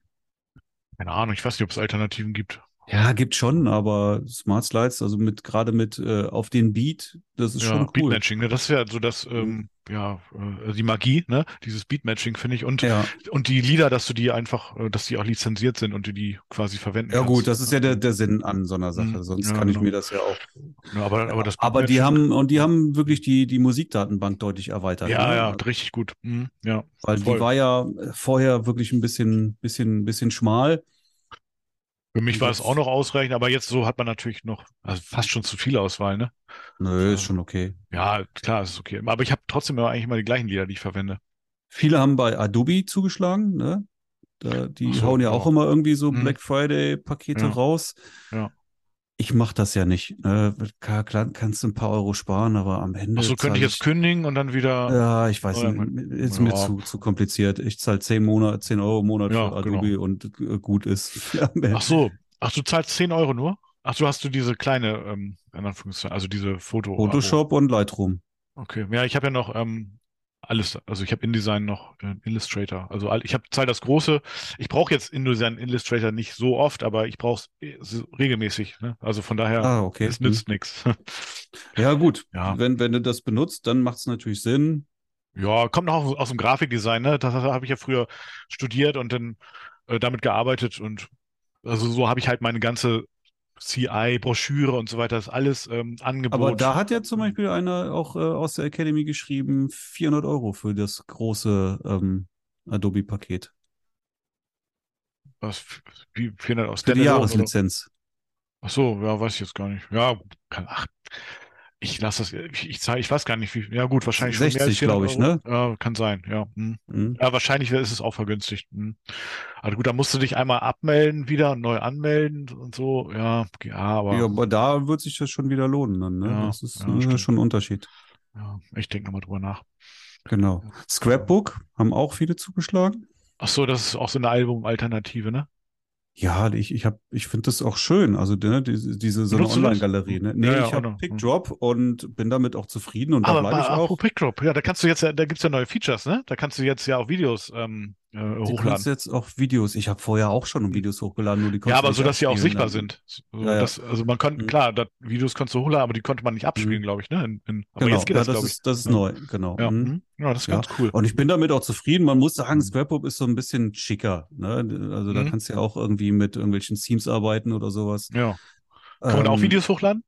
[SPEAKER 2] Keine Ahnung, ich weiß nicht, ob es Alternativen gibt.
[SPEAKER 3] Ja, gibt schon, aber Smart Slides, also mit gerade mit äh, auf den Beat, das ist ja, schon cool.
[SPEAKER 2] Beatmatching, ne? Das ist ja so das, mhm. ähm, ja, äh, die Magie, ne? Dieses Beatmatching finde ich und ja. und die Lieder, dass du die einfach, äh, dass die auch lizenziert sind und du die quasi verwenden
[SPEAKER 3] Ja kannst. gut, das ist ja der, der Sinn an so einer Sache. Mhm. Sonst ja, kann genau. ich mir das ja auch.
[SPEAKER 2] Ja, aber aber das.
[SPEAKER 3] Aber die haben und die haben wirklich die die Musikdatenbank deutlich erweitert.
[SPEAKER 2] Ja, ne? ja, richtig gut. Mhm. Ja.
[SPEAKER 3] Weil voll. die war ja vorher wirklich ein bisschen bisschen bisschen schmal.
[SPEAKER 2] Für mich war es auch noch ausreichend, aber jetzt so hat man natürlich noch also fast schon zu viel Auswahl, ne?
[SPEAKER 3] Nö, ist schon okay.
[SPEAKER 2] Ja, klar, ist okay. Aber ich habe trotzdem eigentlich immer die gleichen Lieder, die ich verwende.
[SPEAKER 3] Viele haben bei Adobe zugeschlagen, ne? Da, die so, hauen ja auch immer irgendwie so hm. Black Friday-Pakete ja. raus.
[SPEAKER 2] Ja
[SPEAKER 3] ich mache das ja nicht. Ne? Klar, kannst du ein paar Euro sparen, aber am Ende.
[SPEAKER 2] Achso, könnte ich jetzt kündigen und dann wieder.
[SPEAKER 3] Ja, ich weiß nicht. Ist ja. mir zu, zu kompliziert. Ich zahle 10, Monat, 10 Euro im Monat ja, für Adobe genau. und äh, gut ist. <laughs>
[SPEAKER 2] Ach so. Ach, du zahlst 10 Euro nur? Ach, du hast du diese kleine, ähm, also diese Foto.
[SPEAKER 3] Photoshop und Lightroom.
[SPEAKER 2] Okay. Ja, ich habe ja noch ähm, alles, also ich habe InDesign noch äh, Illustrator. Also ich habe Zahl das große. Ich brauche jetzt InDesign Illustrator nicht so oft, aber ich brauche es regelmäßig. Ne? Also von daher,
[SPEAKER 3] ah, okay.
[SPEAKER 2] es nützt hm. nichts. <laughs>
[SPEAKER 3] Ja gut, ja. Wenn, wenn du das benutzt, dann macht es natürlich Sinn.
[SPEAKER 2] Ja, kommt noch aus, aus dem Grafikdesign. Ne? Das, das habe ich ja früher studiert und dann äh, damit gearbeitet und also so habe ich halt meine ganze CI, Broschüre und so weiter, ist alles ähm, Angebot.
[SPEAKER 3] Aber da hat ja zum Beispiel einer auch äh, aus der Academy geschrieben, 400 Euro für das große ähm, Adobe-Paket.
[SPEAKER 2] Was, wie 400 aus
[SPEAKER 3] der Jahreslizenz.
[SPEAKER 2] Ach so, ja, weiß ich jetzt gar nicht. Ja, kann, ach, ich lasse das, ich, ich, ich weiß gar nicht, wie, ja gut, wahrscheinlich
[SPEAKER 3] 60, glaube ich, ne?
[SPEAKER 2] Ja, kann sein, ja. Hm. Mhm. Ja, wahrscheinlich ist es auch vergünstigt. Hm. Also gut, da musst du dich einmal abmelden, wieder neu anmelden und so, ja, ja, aber.
[SPEAKER 3] Ja, aber da wird sich das schon wieder lohnen dann, ne? Ja, das ist ja, schon ein Unterschied.
[SPEAKER 2] Ja, ich denke nochmal drüber nach.
[SPEAKER 3] Genau. Scrapbook haben auch viele zugeschlagen.
[SPEAKER 2] Ach so, das ist auch so eine Album-Alternative, ne?
[SPEAKER 3] Ja, ich, ich, hab, ich finde das auch schön. Also ne, diese, diese so eine Online-Galerie. Ne? Nee, ja, ich habe PickDrop und bin damit auch zufrieden und
[SPEAKER 2] aber,
[SPEAKER 3] da bleibe ich auch.
[SPEAKER 2] PickDrop, ja, da kannst du jetzt, da gibt's ja neue Features, ne? Da kannst du jetzt ja auch Videos ähm, äh, hochladen. Du kannst
[SPEAKER 3] jetzt auch Videos. Ich habe vorher auch schon Videos hochgeladen, nur die
[SPEAKER 2] Ja, aber so, dass sie auch sichtbar sind. So, ja, ja. Das, also man konnte, mhm. klar, das, Videos konntest du hochladen, aber die konnte man nicht abspielen, mhm. glaube ich, ne? In, in,
[SPEAKER 3] aber genau. jetzt geht ja, das, das ist, das ist neu, genau.
[SPEAKER 2] Ja. Mhm. das ist ganz cool.
[SPEAKER 3] Und ich bin damit auch zufrieden. Man muss sagen, mhm. Scrapbook ist so ein bisschen schicker. Ne? Also da mhm. kannst du ja auch irgendwie mit irgendwelchen Themes arbeiten oder sowas.
[SPEAKER 2] Ja. Kann man ähm, auch Videos hochladen?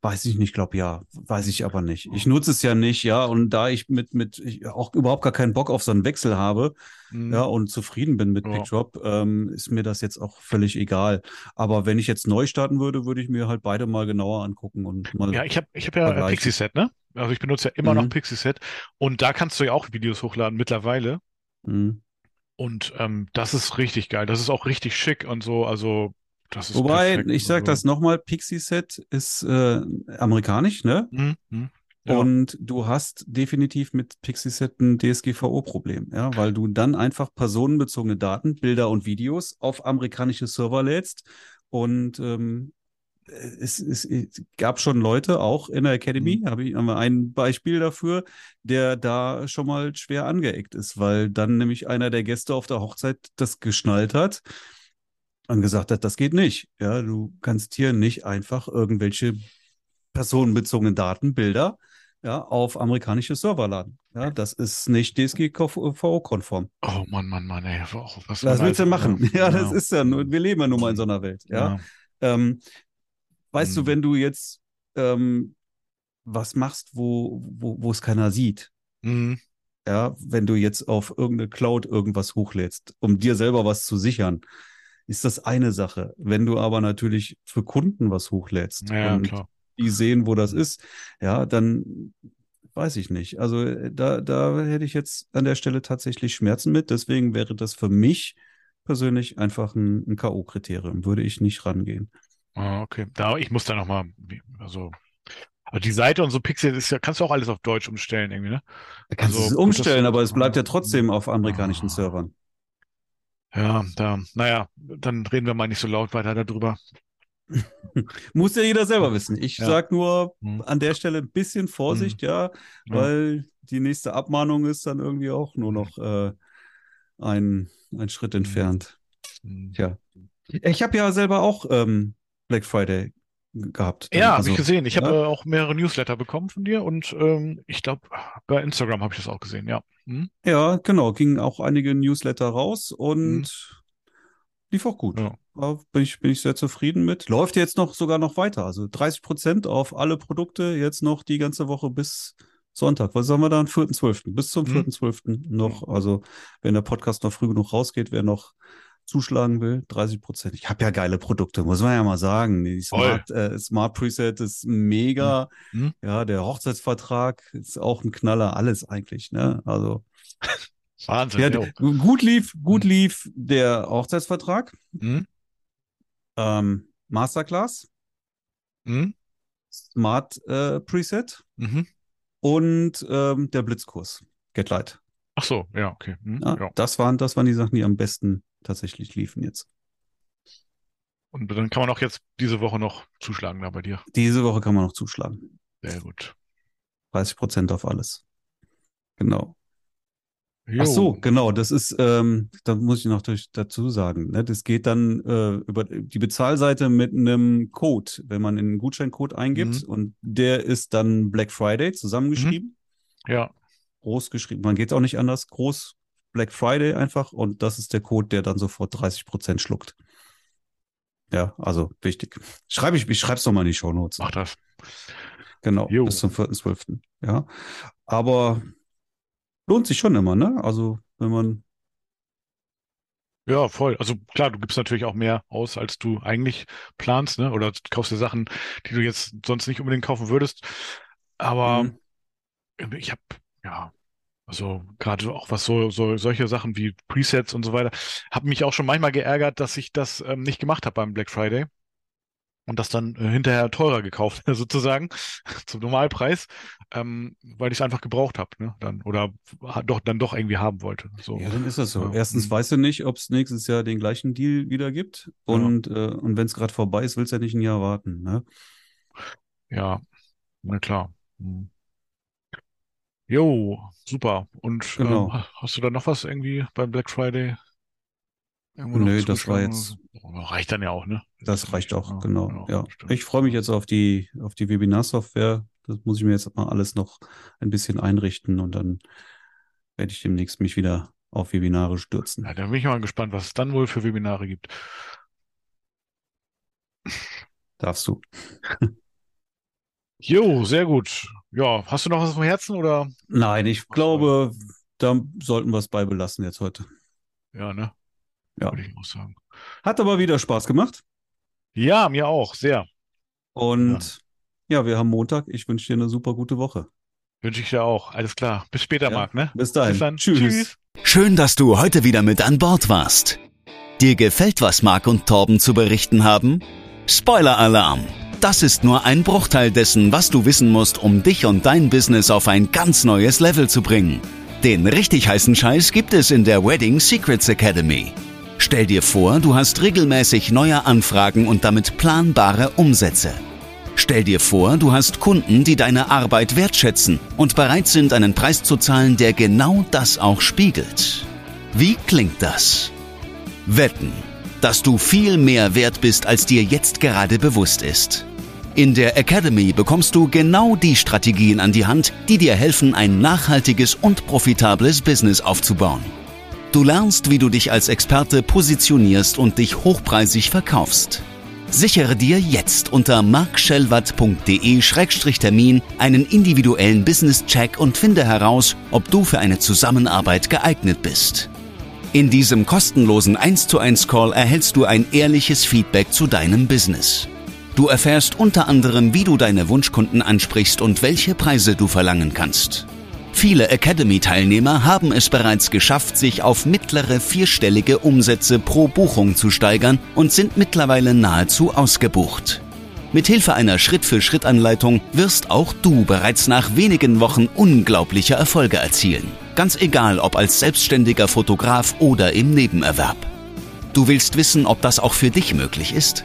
[SPEAKER 3] Weiß ich nicht, glaube ja, weiß ich aber nicht. Ich nutze es ja nicht, ja, und da ich mit mit ich auch überhaupt gar keinen Bock auf so einen Wechsel habe, mhm. ja, und zufrieden bin mit ja. PickDrop, ähm, ist mir das jetzt auch völlig egal. Aber wenn ich jetzt neu starten würde, würde ich mir halt beide mal genauer angucken und mal.
[SPEAKER 2] Ja, ich habe ich habe ja Pixieset, ne? Also ich benutze ja immer mhm. noch Pixieset und da kannst du ja auch Videos hochladen mittlerweile. Mhm. Und ähm, das ist richtig geil. Das ist auch richtig schick und so. Also
[SPEAKER 3] Wobei, perfekt. ich sage das nochmal, Pixie Set ist äh, amerikanisch, ne? Mhm. mhm. Ja. Und du hast definitiv mit Pixie-Set ein DSGVO-Problem, ja, weil du dann einfach personenbezogene Daten, Bilder und Videos auf amerikanische Server lädst. Und ähm, es, es, es, gab schon Leute, auch in der Academy, mhm. habe ich haben ein Beispiel dafür, der da schon mal schwer angeeckt ist, weil dann nämlich einer der Gäste auf der Hochzeit das geschnallt hat und gesagt hat, das geht nicht. Ja, du kannst hier nicht einfach irgendwelche personenbezogenen Daten, Bilder, ja, auf amerikanische Server laden. Ja, das ist nicht DSGVO-konform.
[SPEAKER 2] Oh Mann, Mann, Mann, ey.
[SPEAKER 3] Was, was willst du machen? Ja, ja, das ist ja nur, wir leben ja nun mal in so einer Welt. Ja. ja. Ähm, weißt hm. du, wenn du jetzt ähm, was machst, wo, wo, wo es keiner sieht,
[SPEAKER 2] hm.
[SPEAKER 3] ja, wenn du jetzt auf irgendeine Cloud irgendwas hochlädst, um dir selber was zu sichern, ist das eine Sache. Wenn du aber natürlich für Kunden was hochlädst
[SPEAKER 2] ja, und klar.
[SPEAKER 3] die sehen, wo das ist, ja, dann weiß ich nicht. Also äh, da, da hätte ich jetzt an der Stelle tatsächlich Schmerzen mit. Deswegen wäre das für mich persönlich einfach ein, ein K.O.-Kriterium. Würde ich nicht rangehen.
[SPEAKER 2] Ah, okay. Da, ich muss da nochmal, also aber die Seite und so Pixel ist ja, kannst du auch alles auf Deutsch umstellen irgendwie, ne?
[SPEAKER 3] Kannst also, du es umstellen, das, aber es bleibt ja trotzdem auf amerikanischen ah. Servern.
[SPEAKER 2] Ja, da, naja, dann reden wir mal nicht so laut weiter darüber. <laughs>
[SPEAKER 3] Muss ja jeder selber wissen. Ich ja. sag nur hm. an der Stelle ein bisschen Vorsicht, hm. ja, weil ja. die nächste Abmahnung ist dann irgendwie auch nur noch äh, ein, ein Schritt hm. entfernt.
[SPEAKER 2] Hm. Tja.
[SPEAKER 3] Ich habe ja selber auch ähm, Black Friday gehabt.
[SPEAKER 2] Ja, also, habe ich gesehen. Ich ja? habe äh, auch mehrere Newsletter bekommen von dir und ähm, ich glaube, bei Instagram habe ich das auch gesehen, ja.
[SPEAKER 3] Hm? Ja, genau. Gingen auch einige Newsletter raus und hm. lief auch gut. Ja. Bin ich, bin ich sehr zufrieden mit. Läuft jetzt noch sogar noch weiter. Also 30 Prozent auf alle Produkte jetzt noch die ganze Woche bis Sonntag. Was haben wir da? 4.12. Bis zum 4.12. Hm. noch. Hm. Also, wenn der Podcast noch früh genug rausgeht, wer noch zuschlagen will, 30 Prozent. Ich habe ja geile Produkte, muss man ja mal sagen. Die Smart, äh, Smart Preset ist mega. Mhm. Ja, der Hochzeitsvertrag ist auch ein Knaller, alles eigentlich. Ne? Also
[SPEAKER 2] Wahnsinn.
[SPEAKER 3] Ja, gut lief, gut mhm. lief der Hochzeitsvertrag. Mhm. Ähm, Masterclass. Mhm. Smart äh, Preset. Mhm. Und ähm, der Blitzkurs. Get Light.
[SPEAKER 2] Ach so, ja, okay.
[SPEAKER 3] Mhm, ja, ja. Das, waren, das waren die Sachen, die am besten tatsächlich liefen jetzt.
[SPEAKER 2] Und dann kann man auch jetzt diese Woche noch zuschlagen da bei dir.
[SPEAKER 3] Diese Woche kann man noch zuschlagen.
[SPEAKER 2] Sehr gut.
[SPEAKER 3] 30 Prozent auf alles. Genau. Jo. Ach so, genau. Das ist, ähm, da muss ich noch dazu sagen. Ne? Das geht dann äh, über die Bezahlseite mit einem Code, wenn man einen Gutscheincode eingibt mhm. und der ist dann Black Friday zusammengeschrieben.
[SPEAKER 2] Mhm. Ja.
[SPEAKER 3] Groß geschrieben. Man geht auch nicht anders. Groß Black Friday einfach und das ist der Code, der dann sofort 30 Prozent schluckt. Ja, also wichtig. Schreibe ich, ich schreibe es nochmal in die Show Notes.
[SPEAKER 2] Mach das.
[SPEAKER 3] Genau, jo. bis zum 4.12. Ja. Aber lohnt sich schon immer, ne? Also, wenn man.
[SPEAKER 2] Ja, voll. Also klar, du gibst natürlich auch mehr aus, als du eigentlich planst, ne? Oder kaufst dir Sachen, die du jetzt sonst nicht unbedingt kaufen würdest. Aber mhm. ich habe, ja, also gerade auch was so, so solche Sachen wie Presets und so weiter, habe mich auch schon manchmal geärgert, dass ich das ähm, nicht gemacht habe beim Black Friday und das dann äh, hinterher teurer gekauft, <laughs> sozusagen, zum Normalpreis, ähm, weil ich es einfach gebraucht habe, ne? Dann, oder doch, dann doch irgendwie haben wollte. So.
[SPEAKER 3] Ja, dann ist das so. Ja. Erstens mhm. weißt du nicht, ob es nächstes Jahr den gleichen Deal wieder gibt. Und, ja. äh, und wenn es gerade vorbei ist, willst du ja nicht ein Jahr warten, ne?
[SPEAKER 2] Ja, na klar. Mhm. Jo, super. Und
[SPEAKER 3] genau.
[SPEAKER 2] ähm, hast du da noch was irgendwie beim Black Friday?
[SPEAKER 3] Irgendwo Nö, das war jetzt.
[SPEAKER 2] Oh, reicht dann ja auch, ne?
[SPEAKER 3] Das, das reicht auch, genau. Ja, ja. Ich freue mich jetzt auf die, auf die Webinar-Software. Das muss ich mir jetzt mal alles noch ein bisschen einrichten und dann werde ich demnächst mich wieder auf Webinare stürzen.
[SPEAKER 2] Ja, da bin ich mal gespannt, was es dann wohl für Webinare gibt.
[SPEAKER 3] Darfst du.
[SPEAKER 2] Jo, sehr gut. Ja, hast du noch was vom Herzen oder?
[SPEAKER 3] Nein, ich glaube, da sollten wir es bei belassen jetzt heute.
[SPEAKER 2] Ja, ne?
[SPEAKER 3] Ja. Würde ich auch sagen. Hat aber wieder Spaß gemacht.
[SPEAKER 2] Ja, mir auch, sehr.
[SPEAKER 3] Und ja, ja wir haben Montag. Ich wünsche dir eine super gute Woche.
[SPEAKER 2] Wünsche ich dir auch. Alles klar. Bis später, ja. Marc, ne?
[SPEAKER 3] Bis dahin. Bis dann.
[SPEAKER 1] Tschüss. Tschüss. Schön, dass du heute wieder mit an Bord warst. Dir gefällt, was Marc und Torben zu berichten haben? Spoiler-Alarm! Das ist nur ein Bruchteil dessen, was du wissen musst, um dich und dein Business auf ein ganz neues Level zu bringen. Den richtig heißen Scheiß gibt es in der Wedding Secrets Academy. Stell dir vor, du hast regelmäßig neue Anfragen und damit planbare Umsätze. Stell dir vor, du hast Kunden, die deine Arbeit wertschätzen und bereit sind, einen Preis zu zahlen, der genau das auch spiegelt. Wie klingt das? Wetten, dass du viel mehr wert bist, als dir jetzt gerade bewusst ist. In der Academy bekommst du genau die Strategien an die Hand, die dir helfen, ein nachhaltiges und profitables Business aufzubauen. Du lernst, wie du dich als Experte positionierst und dich hochpreisig verkaufst. Sichere dir jetzt unter markschellwatt.de-termin einen individuellen Business-Check und finde heraus, ob du für eine Zusammenarbeit geeignet bist. In diesem kostenlosen 1 zu 1 Call erhältst du ein ehrliches Feedback zu deinem Business. Du erfährst unter anderem, wie du deine Wunschkunden ansprichst und welche Preise du verlangen kannst. Viele Academy-Teilnehmer haben es bereits geschafft, sich auf mittlere vierstellige Umsätze pro Buchung zu steigern und sind mittlerweile nahezu ausgebucht. Mithilfe einer Schritt-für-Schritt-Anleitung wirst auch du bereits nach wenigen Wochen unglaubliche Erfolge erzielen. Ganz egal, ob als selbstständiger Fotograf oder im Nebenerwerb. Du willst wissen, ob das auch für dich möglich ist?